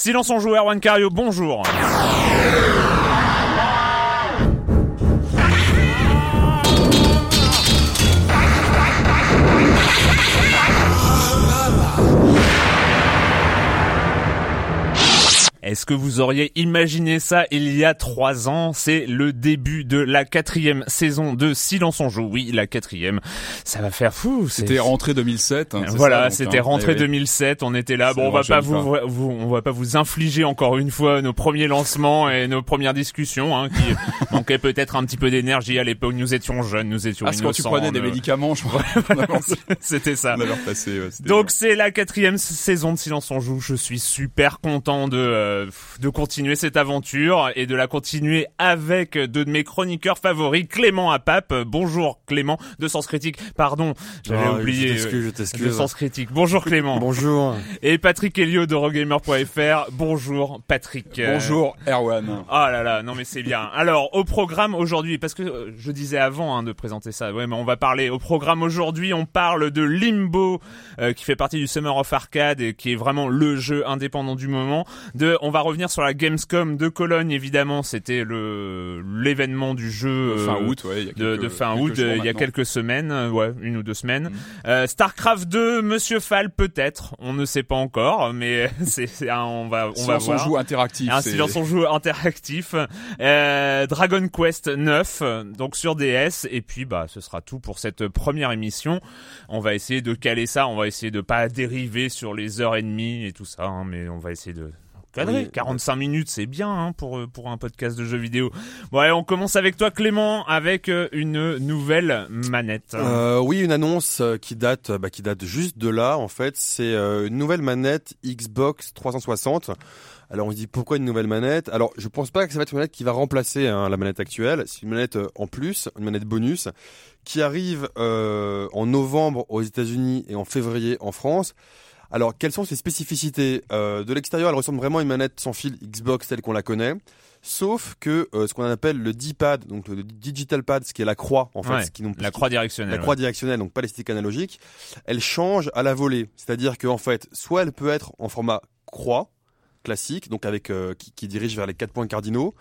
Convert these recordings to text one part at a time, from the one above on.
Silence en joueur, Juan Cario, bonjour. Est-ce que vous auriez imaginé ça il y a trois ans? C'est le début de la quatrième saison de Silence on joue. Oui, la quatrième. Ça va faire fou. C'était rentrée 2007. Hein, voilà, c'était rentrée 2007. On était là. Bon, on va pas vous, vous, on va pas vous infliger encore une fois nos premiers lancements et nos premières discussions hein, qui manquaient peut-être un petit peu d'énergie à l'époque. Nous étions jeunes, nous étions Parce que tu prenais des médicaments, je crois. c'était ça. On repassé, ouais, Donc c'est la quatrième saison de Silence on joue. Je suis super content de euh, de continuer cette aventure et de la continuer avec deux de mes chroniqueurs favoris, Clément Apap. Bonjour Clément de Sens Critique. Pardon, j'avais Oh, oublié je t'excuse, je t'excuse. de Sens Critique. Bonjour Clément. Bonjour. Et Patrick Helio de Rogamer.fr. Bonjour Patrick. Euh, Bonjour Erwan. Oh là là, non mais c'est bien. Alors au programme aujourd'hui, parce que euh, je disais avant hein, de présenter ça, ouais, mais on va parler au programme aujourd'hui. On parle de Limbo, euh, qui fait partie du Summer of Arcade et qui est vraiment le jeu indépendant du moment. De, on va revenir sur la Gamescom de Cologne, évidemment, c'était le l'événement du jeu De fin euh, août, ouais, il y a de, fin août, euh, il y a maintenant. quelques semaines, euh, ouais, une ou deux semaines. Mhm. Euh, Starcraft 2, Monsieur Fall peut-être, on ne sait pas encore, mais c'est, on va, on va voir. joue interactif. Un c'est- silence on joue interactif, euh, Dragon Quest 9, euh, donc sur DS, et puis bah ce sera tout pour cette première émission. On va essayer de caler ça, on va essayer de pas dériver sur les heures et demie et tout ça, hein, mais on va essayer de cadrer. Oui. 45 minutes, c'est bien hein, pour euh, pour un podcast de jeux vidéo. Bon, allez, on commence avec toi Clément, avec euh, une nouvelle manette. Euh, oui, une annonce euh, qui date, bah, qui date juste de là. En fait, c'est une nouvelle manette Xbox 360. Alors on se dit pourquoi une nouvelle manette? Alors je pense pas que ça va être une manette qui va remplacer hein, la manette actuelle. C'est une manette en plus, une manette bonus, qui arrive euh, en novembre aux États-Unis et en février en France. Alors quelles sont ses spécificités? Euh, De l'extérieur, elle ressemble vraiment à une manette sans fil Xbox telle qu'on la connaît. Sauf que euh, ce qu'on appelle le D-pad, donc le digital pad, ce qui est la croix en fait, Ouais, ce qui non- la croix directionnelle. la croix directionnelle, donc pas les sticks analogiques, elle change à la volée. C'est-à-dire qu'en fait, soit elle peut être en format croix, classique, donc avec euh, qui, qui dirige vers les quatre points cardinaux,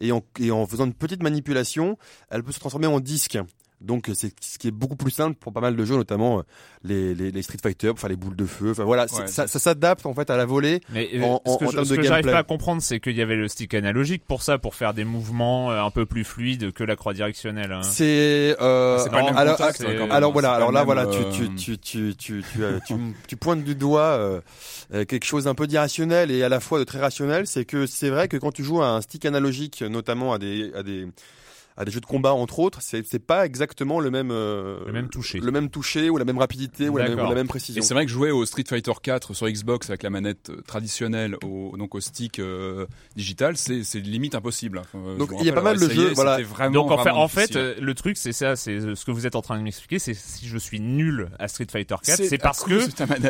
et en, et en faisant une petite manipulation, elle peut se transformer en disque. Donc c'est ce qui est beaucoup plus simple pour pas mal de jeux, notamment euh, les, les, les Street Fighter, enfin les boules de feu. Enfin voilà, Ouais, ça, ça s'adapte en fait à la volée. Mais euh, En- ce en- que, en je- termes ce de que j'arrive pas à comprendre, c'est qu'il y avait le stick analogique pour ça, pour faire des mouvements euh, un peu plus fluides que la croix directionnelle. hein. C'est euh, C'est pas le même alors, alors voilà, alors là voilà, euh, tu tu tu tu tu, euh, tu, tu pointes du doigt euh, euh, quelque chose d'un peu d'irrationnel et à la fois de très rationnel, c'est que c'est vrai que quand tu joues à un stick analogique, notamment à des à des à des jeux de combat entre autres, c'est pas exactement le même euh, Le même toucher. le même toucher ou la même rapidité ou la même, D'accord. ou la même Et précision. c'est vrai que jouer au Street Fighter 4 sur Xbox avec la manette euh, traditionnelle, au, donc au stick euh, digital, c'est limite impossible. Enfin, euh, Donc, il y a pas mal de jeux, voilà. Vraiment, Donc en fait, en euh, le truc c'est ça, c'est ce que vous êtes en train de m'expliquer, c'est si je suis nul à Street Fighter 4, c'est parce que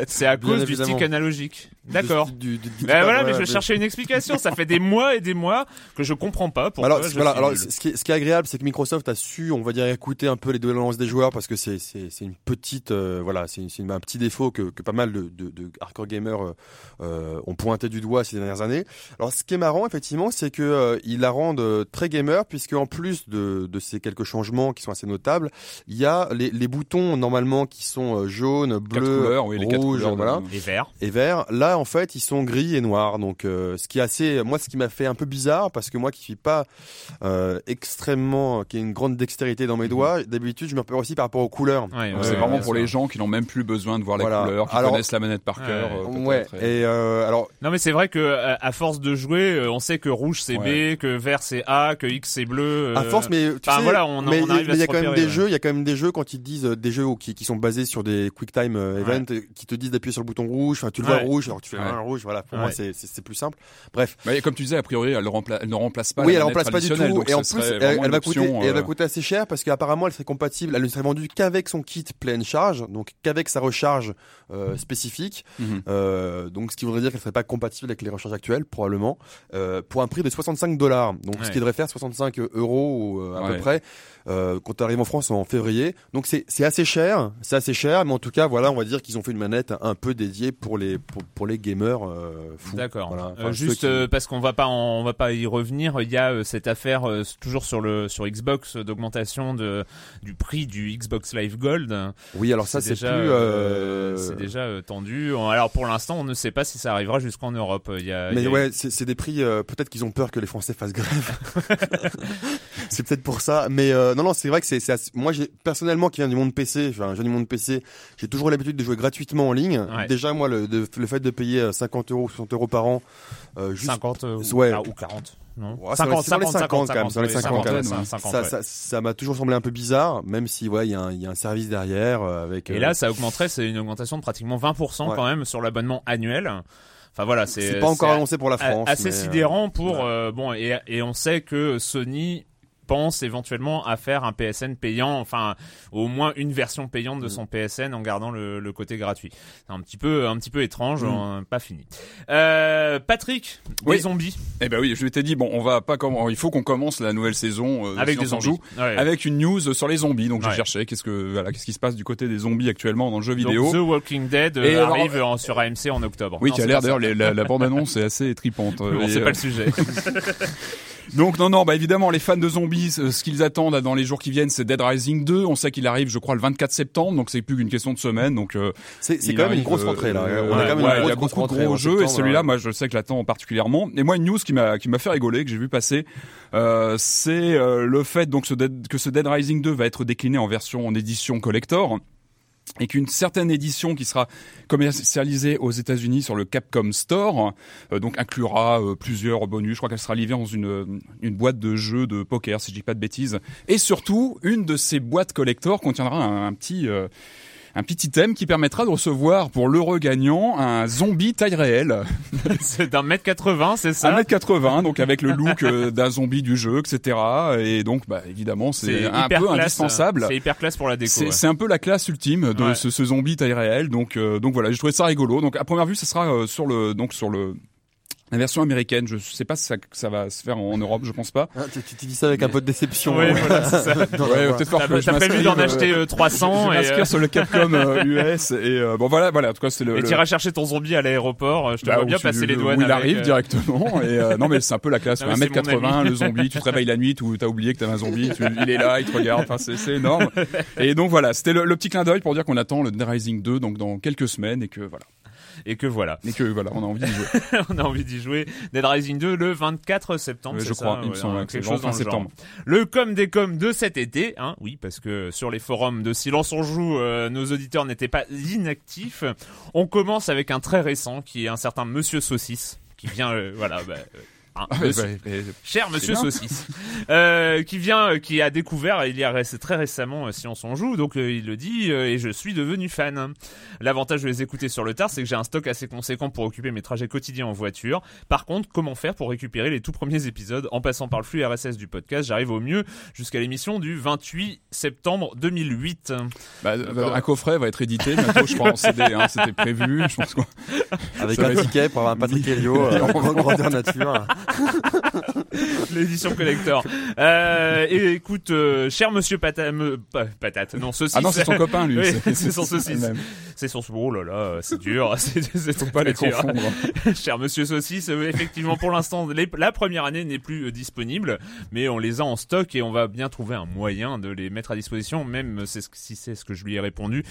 c'est à cause du stick analogique. D'accord. Du- du- du- Ben voilà, mais je cherchais une explication. Ça fait des mois et des mois que je comprends pas pourquoi alors, voilà, alors ce qui, est, est agréable, c'est que Microsoft a su, on va dire, écouter un peu les doléances des joueurs parce que c'est une petite, euh, voilà, c'est un petit défaut que, que pas mal de, de, de hardcore gamers euh, euh, ont pointé du doigt ces dernières années. Alors, ce qui est marrant, effectivement, c'est que euh, ils la rendent très gamer puisque en plus de, de ces quelques changements qui sont assez notables, il y a les, les boutons normalement qui sont jaunes, bleus, oui, rouges, voilà Et vert. et vert. Là, en fait, ils sont gris et noirs. Donc, ce qui est assez, moi, ce qui m'a fait un peu bizarre, parce que moi, qui suis pas euh, extrêmement, qui ai une grande dextérité dans mes doigts, d'habitude, je me repère aussi par rapport aux couleurs. Ouais, Donc, ouais, c'est ouais, vraiment pour sûr. les gens qui n'ont même plus besoin de voir la Voilà. couleur, qui Alors- connaissent la manette par cœur. euh, Ouais. et- Et euh, alors, Non mais c'est vrai que à force de jouer, euh, on sait que rouge c'est Ouais. B, que vert c'est A, que X c'est bleu. à euh, force, mais tu enfin, sais, voilà, on- mais on il y a- à il y a quand même des ouais. jeux, il y a quand même des jeux quand ils disent euh, des jeux qui, qui sont basés sur des quick time euh, event, euh, qui te disent d'appuyer sur le bouton rouge. Enfin, tu le vois Ouais. rouge, alors tu fais un rouge. Voilà, pour moi, c'est plus simple. Bref. Mais comme tu disais, a priori, elle, ne remplace pas oui, elle remplace pas du tout. Et en plus, elle, elle va coûter, et elle va coûter assez cher parce qu'apparemment, elle serait compatible. Elle ne serait vendue qu'avec son kit pleine charge, donc qu'avec sa recharge euh, spécifique. mhm. Euh, donc, ce qui voudrait dire qu'elle serait pas compatible avec les recharges actuelles, probablement, euh, pour un prix de 65 dollars. Donc, ce qui devrait faire 65 euros à Ouais. peu près. Quand tu arrives en France en février. Donc c'est assez cher, c'est assez cher, mais en tout cas voilà, on va dire qu'ils ont fait une manette un peu dédiée pour les pour, pour les gamers euh, fous. D'accord. Voilà. Enfin, ceux juste qui- parce qu'on va pas en- on va pas y revenir, il y a cette affaire toujours sur le sur Xbox euh, d'augmentation de du prix du Xbox Live Gold. Oui, alors ça c'est plus. déjà euh, c'est déjà euh, tendu. Alors pour l'instant, on ne sait pas si ça arrivera jusqu'en Europe. Il y a, il Mais y a- ouais, c'est des prix. euh, peut-être qu'ils ont peur que les Français fassent grève. c'est peut-être pour ça. Mais euh, non, non, c'est vrai que c'est. assez- Moi, j'ai personnellement qui viens du monde PC, enfin, je viens du monde PC, j'ai toujours l'habitude de jouer gratuitement en ligne. Ouais. Déjà, moi, le, de- le fait de payer euh, 50 euros, 60 euros par an, euh, juste 50 euh, ou, Ouais. ah, ou 40. Non. Ouais, c'est dans les- c'est dans les 50 quand même, c'est dans les oui, 50 quand même. 50, 50, ça, ouais. ça, ça m'a toujours semblé un peu bizarre, même si ouais, il y, a un- il y a un service derrière euh, avec. Et euh, là, ça augmenterait, c'est une augmentation de pratiquement 20% Ouais. quand même sur l'abonnement annuel. Enfin voilà, c'est pas encore annoncé pour la France. assez mais, euh, sidérant pour ouais. euh, bon et, et on sait que Sony pense éventuellement à faire un PSN payant, enfin au moins une version payante de Mm. son PSN en gardant le, le côté gratuit. C'est un petit peu un petit peu étrange, Mm. hein, pas fini. Euh, Patrick, Oui. des zombies Eh ben oui, je t'ai dit bon, on va pas comment, il faut qu'on commence la nouvelle saison euh, avec des zombies. Joue Ouais. avec une news sur les zombies. Donc Ouais. j'ai cherché qu'est-ce que voilà, qu'est-ce qui se passe du côté des zombies actuellement dans le jeu Donc, vidéo. The Walking Dead euh, alors- arrive en- sur AMC en octobre. Oui, Non, qui a l'air d'ailleurs les- la, la bande annonce est assez tripante. Bon, c'est euh, pas le sujet. Donc non non bah évidemment les fans de zombies euh, ce qu'ils attendent dans les jours qui viennent c'est Dead Rising 2 on sait qu'il arrive je crois le 24 septembre donc c'est plus qu'une question de semaine donc euh, C'est quand même une grosse euh, rentrée là. On a quand même ouais, une il y a grosse, beaucoup de gros jeux et celui-là euh. moi je sais que l'attends particulièrement et moi une news qui m'a qui m'a fait rigoler que j'ai vu passer euh, c'est euh, le fait donc ce Dead- que ce Dead Rising 2 va être décliné en version en édition collector et qu'une certaine édition qui sera commercialisée aux États-Unis sur le Capcom Store, euh, donc inclura euh, plusieurs bonus. Je crois qu'elle sera livrée dans une une boîte de jeux de poker, si je dis pas de bêtises. Et surtout, une de ces boîtes collector contiendra un, un petit euh, un petit item qui permettra de recevoir pour l'heureux gagnant un zombie taille réelle, c'est d'un mètre 80, c'est ça 1m80, donc avec le look euh, d'un zombie du jeu, etc. Et donc, bah, évidemment, c'est un peu classe, indispensable. C'est hyper classe pour la déco. C'est ouais. un peu la classe ultime de Ouais. ce, ce zombie taille réelle. Donc, euh, donc voilà, j'ai trouvé ça rigolo. Donc à première vue, ça sera euh, sur le donc sur le la version américaine. Je sais pas si ça, ça va se faire en Europe, je pense pas. Ah, tu, tu, tu dis ça avec un peu de déception. Ouais, hein. voilà, c'est ça. Ouais, peut-être T'as je prévu d'en m'inscrive, acheter euh, euh, 300 je et, m'inscrire euh, sur le Capcom euh, US et euh, bon voilà voilà en tout cas c'est le, et le- t'iras chercher ton zombie à l'aéroport. euh, Je te bah, vois bien tu- passer les où douanes. il avec, arrive euh, directement et euh, non mais c'est un peu la classe Non, mais c'est mon 1m80 ami. le zombie tu te réveilles la nuit ou t'as oublié que t'avais un zombie tu- il est là il te regarde enfin c'est c'est énorme et donc voilà c'était le, le petit clin d'œil pour dire qu'on attend le Dead Rising 2 donc dans quelques semaines et que voilà Et que voilà, et que voilà on a envie d'y jouer on a envie d'y jouer. Dead Rising 2 le 24 septembre. Je crois il me semble hein, quelque chose dans septembre Le com des coms de cet été, hein, oui, parce que sur les forums de Silence on joue, euh, nos auditeurs n'étaient pas inactifs. On commence avec un très récent qui est un certain Monsieur Saucisse qui vient, euh, voilà, bah, euh, hein, Ah, monsieur- ouais. Cher Monsieur. Saucisse, euh, qui vient, euh, qui a découvert il y a très récemment euh, Si on s'en joue, donc euh, il le dit euh, et je suis devenu fan. L'avantage de les écouter sur le tard, c'est que j'ai un stock assez conséquent pour occuper mes trajets quotidiens en voiture. Par contre, comment faire pour récupérer les tout premiers épisodes en passant par le flux RSS du podcast J'arrive au mieux jusqu'à l'émission du 28 septembre 2008. Bah, un coffret va être édité bientôt, je crois, en CD. Hein, C'était prévu. Je pense qu'on- Avec un va ticket pour avoir un Patrick Helio euh, en grande grandeur nature. L'édition collector. Euh, et écoute, euh, cher Monsieur Pata, me- pa- patate, non saucisse. Ah non, c'est son copain, lui. Oui, c'est son saucisse. C'est son oh là là, c'est dur, c'est Faut pas les dur. confondre. Cher Monsieur Saucisse, euh, effectivement pour l'instant la première année n'est plus euh, disponible, mais on les a en stock et on va bien trouver un moyen de les mettre à disposition, même euh, si c'est ce que je lui ai répondu.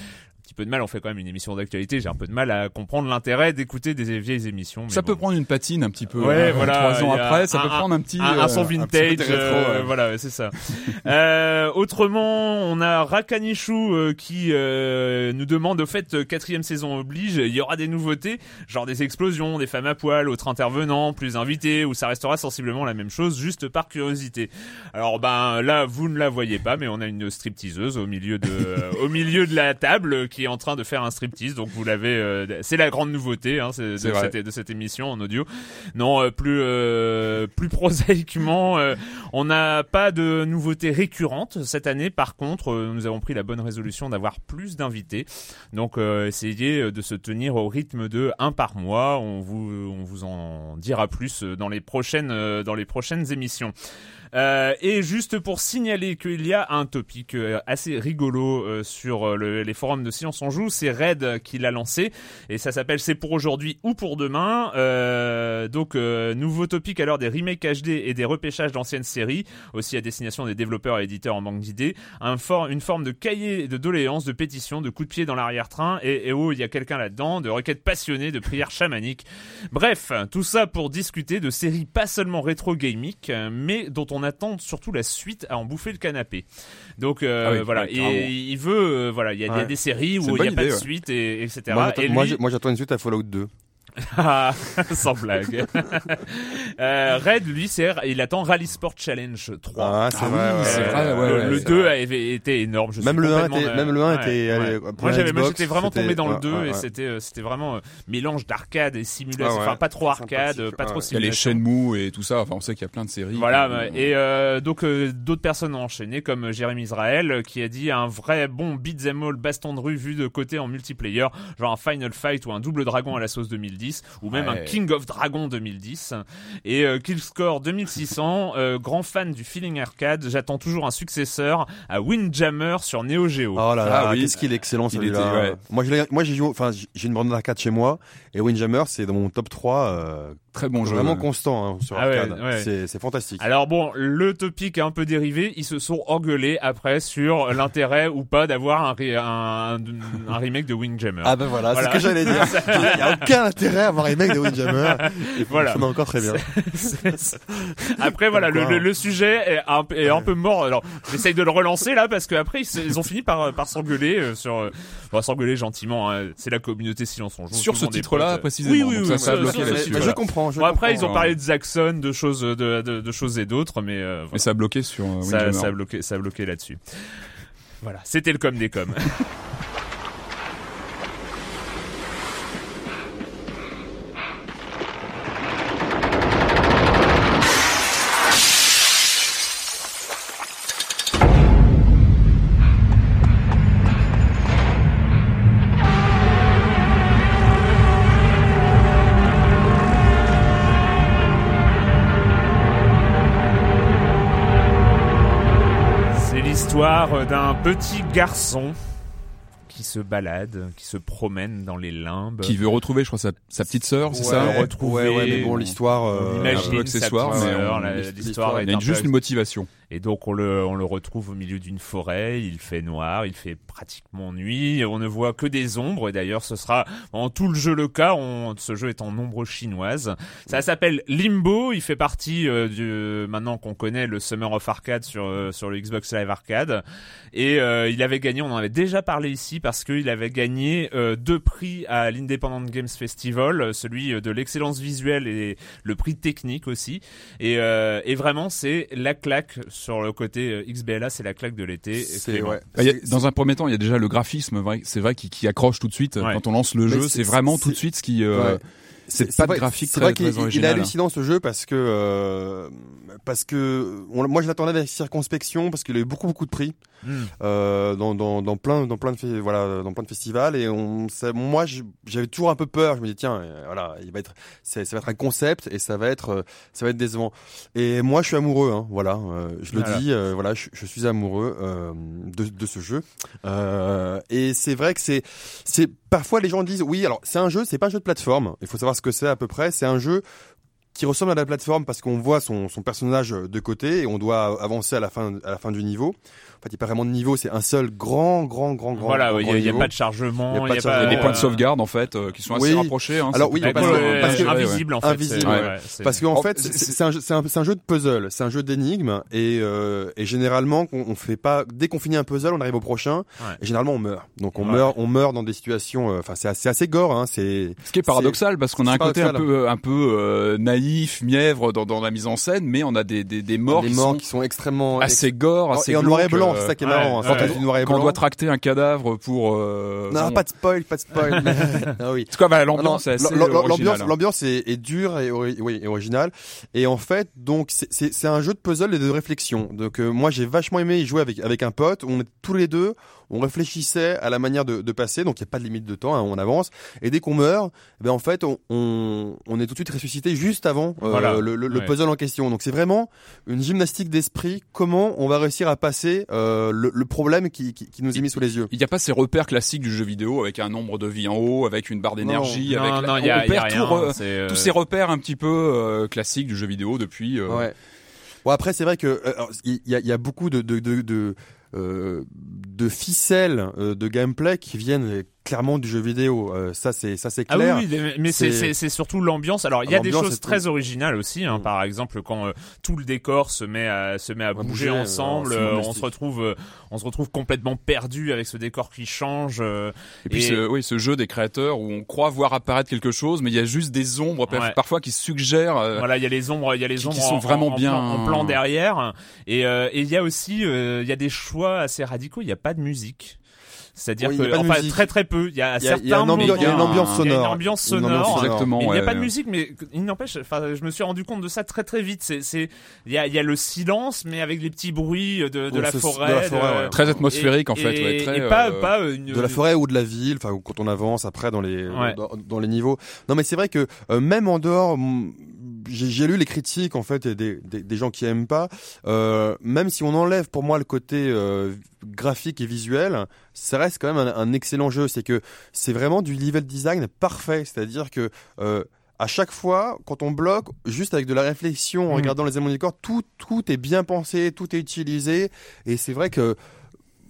Un petit peu de mal, on fait quand même une émission d'actualité, j'ai un peu de mal à comprendre l'intérêt d'écouter des vieilles émissions. mais Ça peut prendre une patine un petit peu. Ouais, euh, voilà, Trois ans après, ça un- peut prendre un petit. un, son euh, vintage, petit rétro, euh, ouais. voilà, c'est ça. euh, autrement, on a Rakanichu euh, qui euh, nous demande au fait quatrième saison oblige, il y aura des nouveautés, genre des explosions, des femmes à poil, autres intervenants, plus invités, ou ça restera sensiblement la même chose, juste par curiosité. Alors ben là, vous ne la voyez pas, mais on a une stripteaseuse au milieu de au milieu de la table euh, qui est en train de faire un striptease, donc vous l'avez, euh, c'est la grande nouveauté hein, de, cette, de cette émission en audio. Non, euh, plus euh, plus prosaïquement, euh, on n'a pas de nouveautés récurrentes cette année. Par contre, euh, nous avons pris la bonne résolution d'avoir plus d'invités. Donc, euh, essayez de se tenir au rythme de un par mois. On vous on vous en dira plus dans les prochaines dans les prochaines émissions. Euh, et juste pour signaler qu'il y a un topic euh, assez rigolo euh, sur euh, le- les forums de Silence on joue, c'est Red qui l'a lancé et ça s'appelle C'est pour aujourd'hui ou pour demain. Euh, donc nouveau topic l'heure des remakes HD et des repêchages d'anciennes séries, aussi à destination des développeurs et éditeurs en manque d'idées. Un for- une forme de cahier de doléances, de pétitions, de coups de pied dans l'arrière-train et, et oh il y a quelqu'un là-dedans, de requêtes passionnées, de prières chamaniques. Bref, tout ça pour discuter de séries pas seulement rétro gamiques, mais dont on attend surtout la suite à en bouffer le canapé. Donc euh, Ah oui, voilà, ouais, carrément. et il veut, euh, voilà, il y a, y des séries où il n'y a pas de ouais. suite et etc. Et lui- moi, j'attends une suite à Fallout 2. Ah, sans blague. euh, Red, lui, c'est il attend Rally Sport Challenge 3. Ah, c'est Ah vrai. oui, ouais, vrai, ouais, le, ouais, le c'est 2 vrai. avait été énorme. Je Même le 1 complètement, était, euh, même le 1 ouais, était, Moi, j'avais, j'étais vraiment tombé dans le ouais, 2 ouais, et ouais. c'était, euh, c'était vraiment euh, mélange d'arcade et simulation. Ah ouais. Enfin, pas trop arcade, pas trop ouais. Il y a les simulation. Shenmue et tout ça. Enfin, on sait qu'il y a plein de séries. Voilà, et donc d'autres personnes ont enchaîné, comme Jérémy Israël, qui a dit un vrai bon beat'em all baston de rue vu de côté en multiplayer, genre un Final Fight ou un Double Dragon à la sauce 2010, ou même Ouais. un King of Dragon 2010. Et euh, Killscore 2600, euh, grand fan du feeling arcade, j'attends toujours un successeur à Windjammer sur Neo Geo. Oh là là, Ah oui. qu'est-ce qu'il est excellent Il celui-là. ouais. Moi, je moi j'ai joué, enfin j'ai une borne d'arcade chez moi et Windjammer c'est dans mon top 3 euh, Très bon jeu. vraiment constant hein, sur Ah ouais, arcade. ouais. C'est c'est fantastique. Alors bon, le topic est un peu dérivé. Ils se sont engueulés après sur l'intérêt ou pas d'avoir un, ré- un, un remake de Windjammer. Ah ben voilà, Voilà. c'est ce que j'allais dire. Il y a aucun intérêt à avoir les mecs de Windjammer. Voilà. Ça va encore très bien. C'est- c'est- Après voilà, le, le, le sujet est un, peu- est un peu mort. Alors j'essaye de le relancer là parce qu'après ils, ils ont fini par par s'engueuler euh, sur, euh, bon, s'engueuler gentiment. hein. C'est la communauté silence on joue. Sur ce titre-là, précisément. Oui oui oui. ça, ça a sur- bloqué sur- là-dessus. Mais voilà. je comprends. Je Bon, après ils comprends. ont parlé de Zaxxon, de choses de, de, de choses et d'autres, mais euh, Mais voilà. ça a bloqué sur euh, ça, ça a bloqué ça a bloqué là-dessus. Voilà, c'était le com des coms. l'histoire d'un petit garçon qui se balade, qui se promène dans les limbes. Qui veut retrouver, je crois, sa, sa petite sœur, c'est Ouais, ça retrouver- Ouais, ouais, mais bon, l'histoire. On euh, imagine un peu accessoire, sa petite mais l'histoire- l'histoire est Il y a un juste peu- une motivation. Et donc on le, on le retrouve au milieu d'une forêt, il fait noir, il fait pratiquement nuit, on ne voit que des ombres, et d'ailleurs ce sera en tout le jeu le cas, on, ce jeu est en ombre chinoise. Ça s'appelle Limbo, il fait partie euh, du, maintenant qu'on connaît le Summer of Arcade sur, euh, sur le Xbox Live Arcade, et euh, il avait gagné, on en avait déjà parlé ici, parce qu'il avait gagné deux prix à l'Independent Games Festival, celui de l'excellence visuelle et le prix technique aussi, et, et vraiment c'est la claque sur le côté euh, XBLA, c'est la claque de l'été. Ouais. Dans un premier temps, il y a déjà le graphisme, c'est vrai, qui, qui, accroche tout de suite. Quand on lance le jeu, c'est vraiment tout de suite ce qui... Euh, c'est pas de graphique C'est vrai qu'il est hallucinant ce jeu parce que euh, parce que moi je l'attendais avec circonspection parce qu'il a eu beaucoup beaucoup de prix. Hmm. euh, dans, dans, dans plein dans plein de voilà dans plein de festivals et on moi j'avais toujours un peu peur. Je me dis tiens euh, voilà il va être ça va être un concept et ça va être euh, ça va être décevant. Et moi je suis amoureux hein, voilà euh, je le dis voilà je, je, suis amoureux de, de ce jeu. Et c'est vrai que c'est c'est parfois les gens disent oui alors c'est un jeu c'est pas un jeu de plateforme. Il faut savoir ce que c'est à peu près. C'est un jeu qui ressemble à la plateforme parce qu'on voit son, son personnage de côté et on doit avancer à la fin à la fin du niveau fait, il n'y a pas vraiment de niveau, c'est un seul grand, grand, grand, grand. Voilà, il n'y a, pas de chargement, il y a, des points de sauvegarde en fait euh, qui sont assez rapprochés. Hein, Alors oui, parce, que, parce que invisible en fait. Invisible, parce qu'en fait, c'est un, un, un, jeu de puzzle, c'est un jeu d'énigmes et, euh, et généralement on, on fait pas dès qu'on finit un puzzle, on arrive au prochain et généralement on meurt. Donc on meurt, on meurt dans des situations. Euh, enfin, c'est assez, assez gore. Hein, c'est ce qui est paradoxal parce qu'on a un côté un peu, un peu euh, naïf, mièvre dans, dans la mise en scène, mais on a des, des, des morts, des qui, morts sont qui sont extrêmement assez gore, assez et en noir et blanc. C'est ça qui est marrant. Hein, quand, on doit tracter un cadavre pour. Euh, non, pas de spoil, pas de spoil. ah oui. En tout cas, bah, l'ambiance est assez L'ambiance, hein. l'ambiance est, est, dure et oui, et originale. Et en fait, donc c'est un jeu de puzzle et de réflexion. Donc euh, moi, j'ai vachement aimé y jouer avec avec un pote. On est tous les deux on réfléchissait à la manière de, de passer, donc il n'y a pas de limite de temps, hein, on avance. Et dès qu'on meurt, eh ben en fait, on, on, on, est tout de suite ressuscité juste avant euh, le, le, puzzle en question. Donc c'est vraiment une gymnastique d'esprit. Comment on va réussir à passer euh, le, le, problème qui, qui, qui, nous est mis sous les yeux Il n'y a pas ces repères classiques du jeu vidéo avec un nombre de vies en haut, avec une barre d'énergie, avec non, y a, on perd euh, tous ces repères un petit peu classiques du jeu vidéo depuis. Ouais. Bon après c'est vrai que il y, a, y, a, beaucoup de, de, de, de euh, de ficelles euh, de gameplay qui viennent clairement du jeu vidéo. Euh, ça c'est ça c'est clair. Ah oui, mais c'est c'est surtout l'ambiance. Alors il y a des choses très originales aussi. Hein. Mm. Par exemple, quand euh, tout le décor se met à se met à bouger, ensemble, euh, on se retrouve on se retrouve complètement perdu avec ce décor qui change. et puis Ce, oui, ce jeu des créateurs où on croit voir apparaître quelque chose, mais il y a juste des ombres parfois qui suggèrent. voilà, il y a les ombres, il y a les ombres qui, sont vraiment bien en plan, derrière. Et il y a aussi il y a des choix assez radicaux. Il n'y a pas de musique. C'est-à-dire que enfin très très peu. Il y a, certains il y a une, ambiance, il y a une ambiance sonore. Il y a une ambiance sonore. Exactement. il n'y a pas de musique, mais il n'empêche. Enfin, je me suis rendu compte de ça très très vite. C'est c'est il y a il y a le silence, mais avec les petits bruits de, de, la, forêt, de la forêt. Très atmosphérique en fait. Et, très, et pas euh, pas une... de la forêt ou de la ville. Enfin, quand on avance après dans les dans, dans, les niveaux. Non, mais c'est vrai que euh, même en dehors j'ai lu les critiques en fait des, des, des gens qui aiment pas. Euh, même si on enlève pour moi le côté euh, graphique et visuel, ça reste quand même un, un excellent jeu. C'est que c'est vraiment du level design parfait. C'est-à-dire que euh, à chaque fois, quand on bloque, juste avec de la réflexion, en mmh. regardant les éléments du corps, tout tout est bien pensé, tout est utilisé. Et c'est vrai que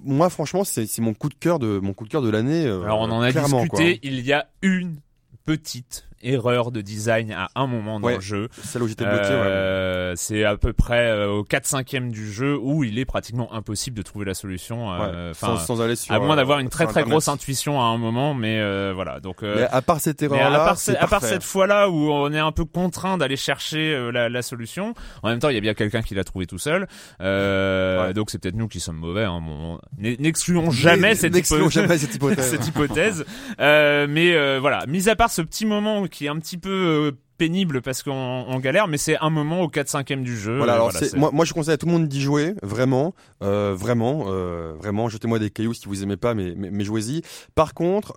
moi, franchement, c'est mon coup de cœur de mon coup de cœur de l'année. Alors on en a discuté. Il y a une petite erreur de design à un moment dans le jeu. Celle où j'étais bloqué. Euh, c'est à peu près euh, au 4 5 e du jeu où il est pratiquement impossible de trouver la solution. Euh, sans, sans, aller sur. À moins d'avoir une très très grosse intuition à un moment, mais voilà. Donc. mais à part cette erreur-là, à, part, cette fois-là où on est un peu contraint d'aller chercher la, la, solution. En même temps, il y a bien quelqu'un qui l'a trouvé tout seul. Donc c'est peut-être nous qui sommes mauvais. Hein. Bon, N'excluons jamais, cette, jamais cette hypothèse. cette hypothèse. mais voilà. Mis à part ce petit moment qui est un petit peu euh, pénible parce qu'on galère, mais c'est un moment au 4-5e du jeu. Voilà, alors moi, moi je conseille à tout le monde d'y jouer, vraiment, euh, vraiment, euh, vraiment, jetez-moi des cailloux si vous aimez pas, mais, mais, jouez-y. Par contre,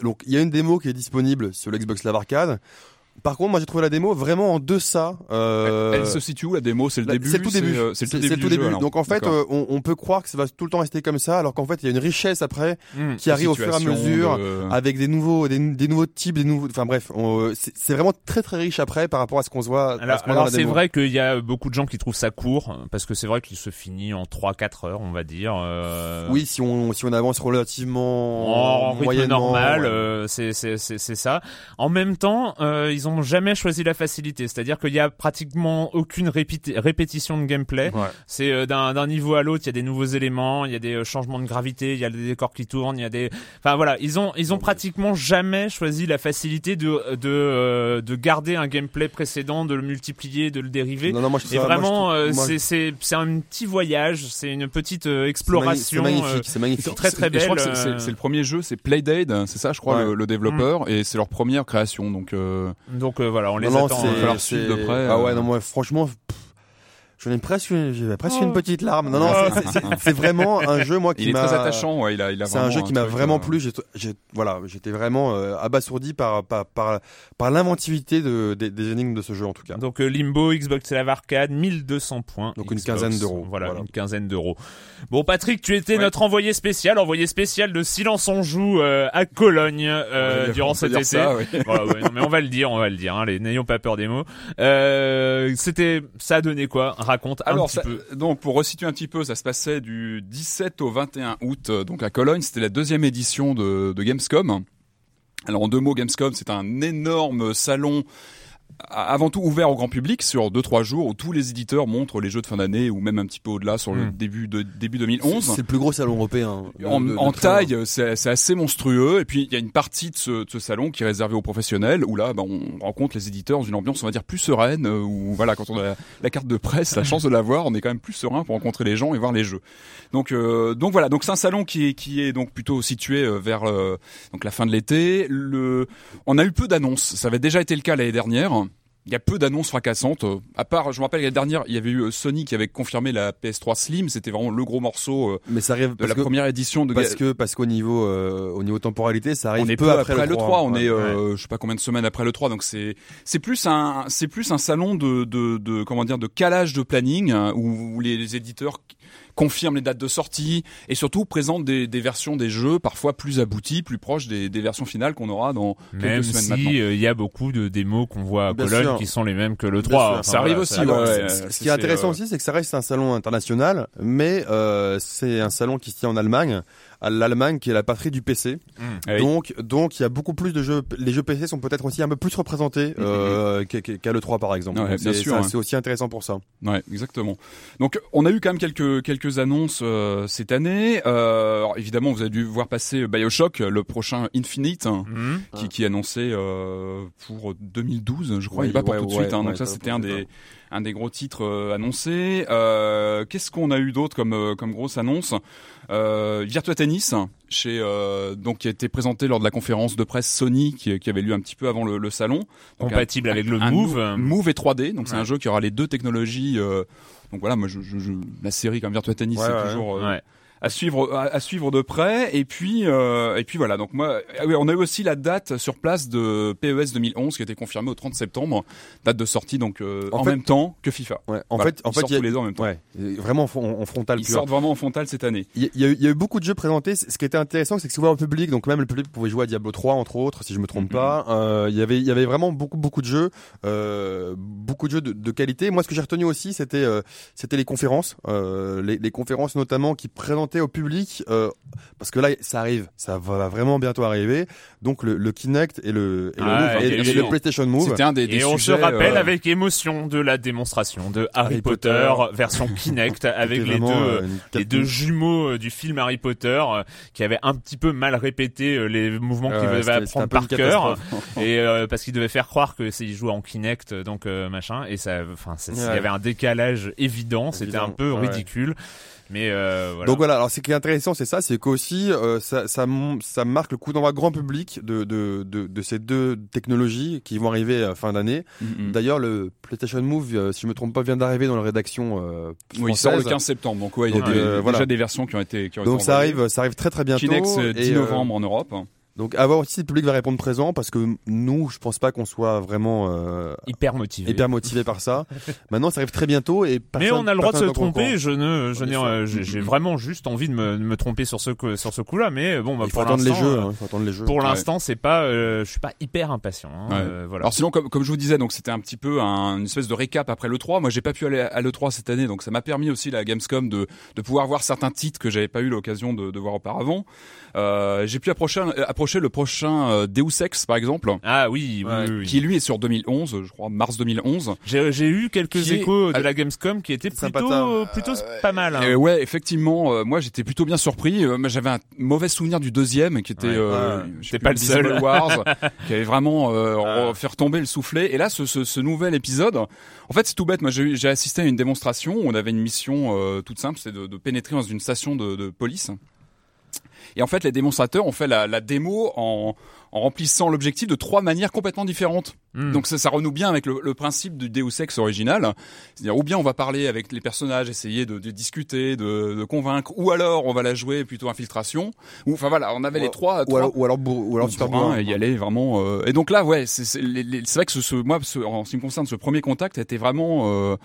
donc il y a une démo qui est disponible sur l'Xbox Live Arcade. Par contre, moi j'ai trouvé la démo vraiment en deçà. Euh... Elle se situe où la démo? C'est le début. C'est le tout début. C'est le tout C'est début. tout du jeu, début. alors. Donc en fait, euh, on, on peut croire que ça va tout le temps rester comme ça, alors qu'en fait, il y a une richesse après Hmm. qui arrive au fur et à mesure. de- Avec des nouveaux, des, des nouveaux types, des nouveaux. Enfin bref, euh, c'est vraiment très très riche après par rapport à ce qu'on se voit. Alors, ce c'est vrai qu'il y a beaucoup de gens qui trouvent ça court, parce que c'est vrai qu'il se finit en 3-4 heures, on va dire. euh, Oui, si on si on avance relativement en rythme moyennement, normal, ouais. euh, c'est c'est ça. En même temps, euh, ils ont jamais choisi la facilité, c'est-à-dire qu'il y a pratiquement aucune répéti- répétition de gameplay. Ouais. C'est euh, d'un niveau à l'autre, il y a des nouveaux éléments, il y a des euh, changements de gravité, il y a des décors qui tournent, il y a des enfin voilà, ils ont ils ont pratiquement jamais choisi la facilité de de euh, de garder un gameplay précédent, de le multiplier, de le dériver. Non, non, moi je Et ça- vraiment, euh, c'est c'est c'est un petit voyage, c'est une petite euh, exploration. C'est magnifique, c'est magnifique. c'est très très belle. je crois que c'est- le premier jeu, c'est Playdate, hein, c'est ça, je crois, Ouais. le, le développeur, et c'est leur première création. Donc, euh, Donc euh, voilà, on les non, non, attend. va falloir c'est- suivre de près, Ah euh. ouais, non, moi, franchement, pff, j'en ai presque, j'ai presque Oh. une petite larme. Non, non, Oh. c'est- vraiment un jeu, moi, qui il est m'a. très attachant. Ouais, il a, il a C'est un vraiment jeu qui m'a vraiment euh, plu. J'ai, j'ai- voilà, j'étais vraiment euh, abasourdi par par par, par l'inventivité de, des, des énigmes de ce jeu en tout cas. Donc euh, Limbo, Xbox Live Arcade, 1200 points. Donc une quinzaine d'euros. Voilà, Voilà. une quinzaine d'euros. Bon Patrick, tu étais Ouais. notre envoyé spécial, envoyé spécial de Silence on joue euh, à Cologne euh, durant cet été. ça, ouais. Voilà, ouais, non, mais on va le dire, on va le dire. Hein, allez, n'ayons pas peur des mots. Euh, c'était, ça a donné quoi Raconte un Alors, petit ça- peu. donc pour resituer un petit peu, ça se passait du 17 au 21 août, euh, donc à Cologne. C'était la deuxième édition de, de Gamescom. Alors en deux mots, Gamescom, c'est un énorme salon avant tout ouvert au grand public sur deux trois jours où tous les éditeurs montrent les jeux de fin d'année ou même un petit peu au-delà sur le Mm. début de début C'est 2011. c'est le plus gros salon européen. de- En, de- de en très loin. taille, c'est assez monstrueux. Et puis il y a une partie de ce, de ce salon qui est réservée aux professionnels, où là, ben, on rencontre les éditeurs dans une ambiance, on va dire, plus sereine. euh, Où voilà, quand on a la, la carte de presse, la chance de l'avoir, on est quand même plus serein pour rencontrer les gens et voir les jeux. Donc, euh, donc voilà, donc c'est un salon qui est qui est donc plutôt situé euh, vers euh, donc la fin de l'été. Le, on a eu peu d'annonces. Ça avait déjà été le cas l'année dernière. Il y a peu d'annonces fracassantes. euh, À part, je me rappelle l'année dernière, il y avait eu euh, Sony qui avait confirmé la PS3 Slim. C'était vraiment le gros morceau euh, Mais ça arrive de la que première édition de parce que parce qu'au niveau euh, au niveau temporalité, ça arrive on est peu après, le 3, on ouais. est euh, je sais pas combien de semaines après le 3 donc c'est c'est plus un c'est plus un salon de de, de comment dire de calage de planning hein, où, où les, les éditeurs confirment les dates de sortie et surtout présentent des, des versions des jeux parfois plus abouties, plus proches des, des versions finales qu'on aura dans quelques Même semaines si maintenant. euh, il y a beaucoup de démos qu'on voit à Bien Cologne sûr. qui sont les mêmes que le Bien 3. sûr. Enfin, Ça arrive voilà, aussi, ça- Alors, ouais, ce- qui est intéressant euh, aussi, c'est que ça reste un salon international, mais euh, c'est un salon qui se tient en Allemagne, à l'Allemagne qui est la patrie du PC. Mm. Ah oui. Donc, donc il y a beaucoup plus de jeux. Les jeux PC sont peut-être aussi un peu plus représentés euh, qu'à qu'à le 3 par exemple. Ouais, bien c'est- aussi intéressant pour ça. Ouais, exactement. Donc on a eu quand même quelques quelques annonces euh, cette année. Euh, alors, évidemment, vous avez dû voir passer BioShock, le prochain Infinite. hein, qui, qui est annoncé euh, pour 2012, je crois. Oui, il est pas pour ouais, tout de ouais, suite. Hein, ouais, donc ça, ça, c'était pour un des un des gros titres euh, annoncés. Euh, Qu'est-ce qu'on a eu d'autre comme euh, comme grosse annonce? Virtua Tennis, chez euh, donc qui a été présenté lors de la conférence de presse Sony qui, qui avait lieu un petit peu avant le, le salon. Donc, Compatible un- avec le Move. Move et 3D. Donc c'est un jeu qui aura les deux technologies. euh, donc voilà, moi je, je, je- la série comme Virtua Tennis, Ouais, c'est ouais. toujours euh, Ouais. À suivre à, à suivre de près et puis euh, et puis voilà donc moi ah oui, on a eu aussi la date sur place de PES 2011 qui a été confirmée au 30 septembre date de sortie donc euh, en, En fait- même temps que FIFA Ouais. En Voilà, fait, en fait, sortent il y a- tous les ans en même temps ouais, vraiment en, en frontal ils sortent vraiment en frontal cette année Il y, a- il y a eu- il y a eu beaucoup de jeux présentés. Ce qui était intéressant, c'est que c'est ouvert au public, donc même le public pouvait jouer à Diablo 3 entre autres, si je me trompe Mhm. pas. Euh, il y avait, il y avait vraiment beaucoup, beaucoup de jeux, euh, beaucoup de jeux de, de qualité. Moi, ce que j'ai retenu aussi, c'était, euh, c'était les conférences, euh, les, les conférences notamment qui au public, euh, parce que là, ça arrive, ça va vraiment bientôt arriver. Donc le, le Kinect et le, et le, Ah, Move- et- le PlayStation Move. c'était un des, des Et on se rappelle euh, avec émotion de la démonstration de Harry, Harry Potter, Potter. version Kinect avec les deux euh, les deux jumeaux du film Harry Potter euh, qui avaient un petit peu mal répété les mouvements qu'ils Ouais, devaient apprendre par cœur. et euh, parce qu'ils devaient faire croire que c'est ils jouaient en Kinect donc euh, machin. Et ça enfin il y avait un décalage évident c'était un peu ouais. Mais euh, voilà. Donc voilà, alors ce qui est intéressant, c'est ça, c'est qu'aussi euh, ça, ça, ça marque le coup d'envoi grand public de, de, de, de ces deux technologies qui vont arriver à fin d'année. mm, mm. D'ailleurs, le PlayStation Move, euh, si je me trompe pas, vient d'arriver dans la rédaction euh, oui il sort le française. 15 septembre donc ouais il y a des- euh, déjà des versions qui ont été qui ont Donc été ça arrive, ça arrive très très bientôt. Et, 10 euh, novembre en Europe Donc à voir aussi si le public va répondre présent parce que nous, je pense pas qu'on soit vraiment euh, Hyper motivé. hyper motivé par ça. Maintenant, ça arrive très bientôt et Mais on a le droit de se tromper. Je ne, je n'ai, euh, j'ai vraiment juste envie de me, de me tromper sur ce sur ce coup-là. Mais bon, bah. Il faut pour attendre les l'instant, jeux. euh, hein, il faut attendre les jeux. Pour Ouais. l'instant, c'est pas, euh, je suis pas hyper impatient. hein, Ouais. euh, voilà. Alors sinon, comme, comme je vous disais, donc c'était un petit peu un, une espèce de récap après le 3. Moi, j'ai pas pu aller à l'E3 cette année, donc ça m'a permis aussi la Gamescom de, de pouvoir voir certains titres que j'avais pas eu l'occasion de, de voir auparavant. Euh, j'ai pu approcher, approcher le prochain euh, Deus Ex, par exemple, ah oui, oui, Ouais. oui, oui. qui lui est sur 2011, je crois mars 2011. J'ai j'ai eu quelques Qui est- échos de la Gamescom qui étaient plutôt, plutôt pas mal. hein. Et ouais, effectivement, euh, moi j'étais plutôt bien surpris. Euh, mais j'avais un mauvais souvenir du deuxième, qui était, Ouais. euh, je sais pas le seul. Wars, qui avait vraiment euh, fait retomber le soufflet. Et là, ce, ce, ce nouvel épisode, en fait, c'est tout bête. Moi, j'ai eu- j'ai assisté à une démonstration. où On avait une mission euh, toute simple, c'est de, de pénétrer dans une station de, de police. Et en fait, les démonstrateurs ont fait la, la démo en, en remplissant l'objectif de trois manières complètement différentes. Hmm. Donc ça, ça renoue bien avec le, le principe du Deus Ex original. C'est-à-dire, ou bien on va parler avec les personnages, essayer de, de discuter, de, de convaincre, ou alors on va la jouer plutôt infiltration. Ou enfin voilà, on avait les trois. Ou trois alors, ou alors, ou alors super bourrin et y aller vraiment. euh, Et donc là, ouais, c'est vrai que ce, ce- moi, ce- en ce qui me concerne, ce premier contact était vraiment. euh,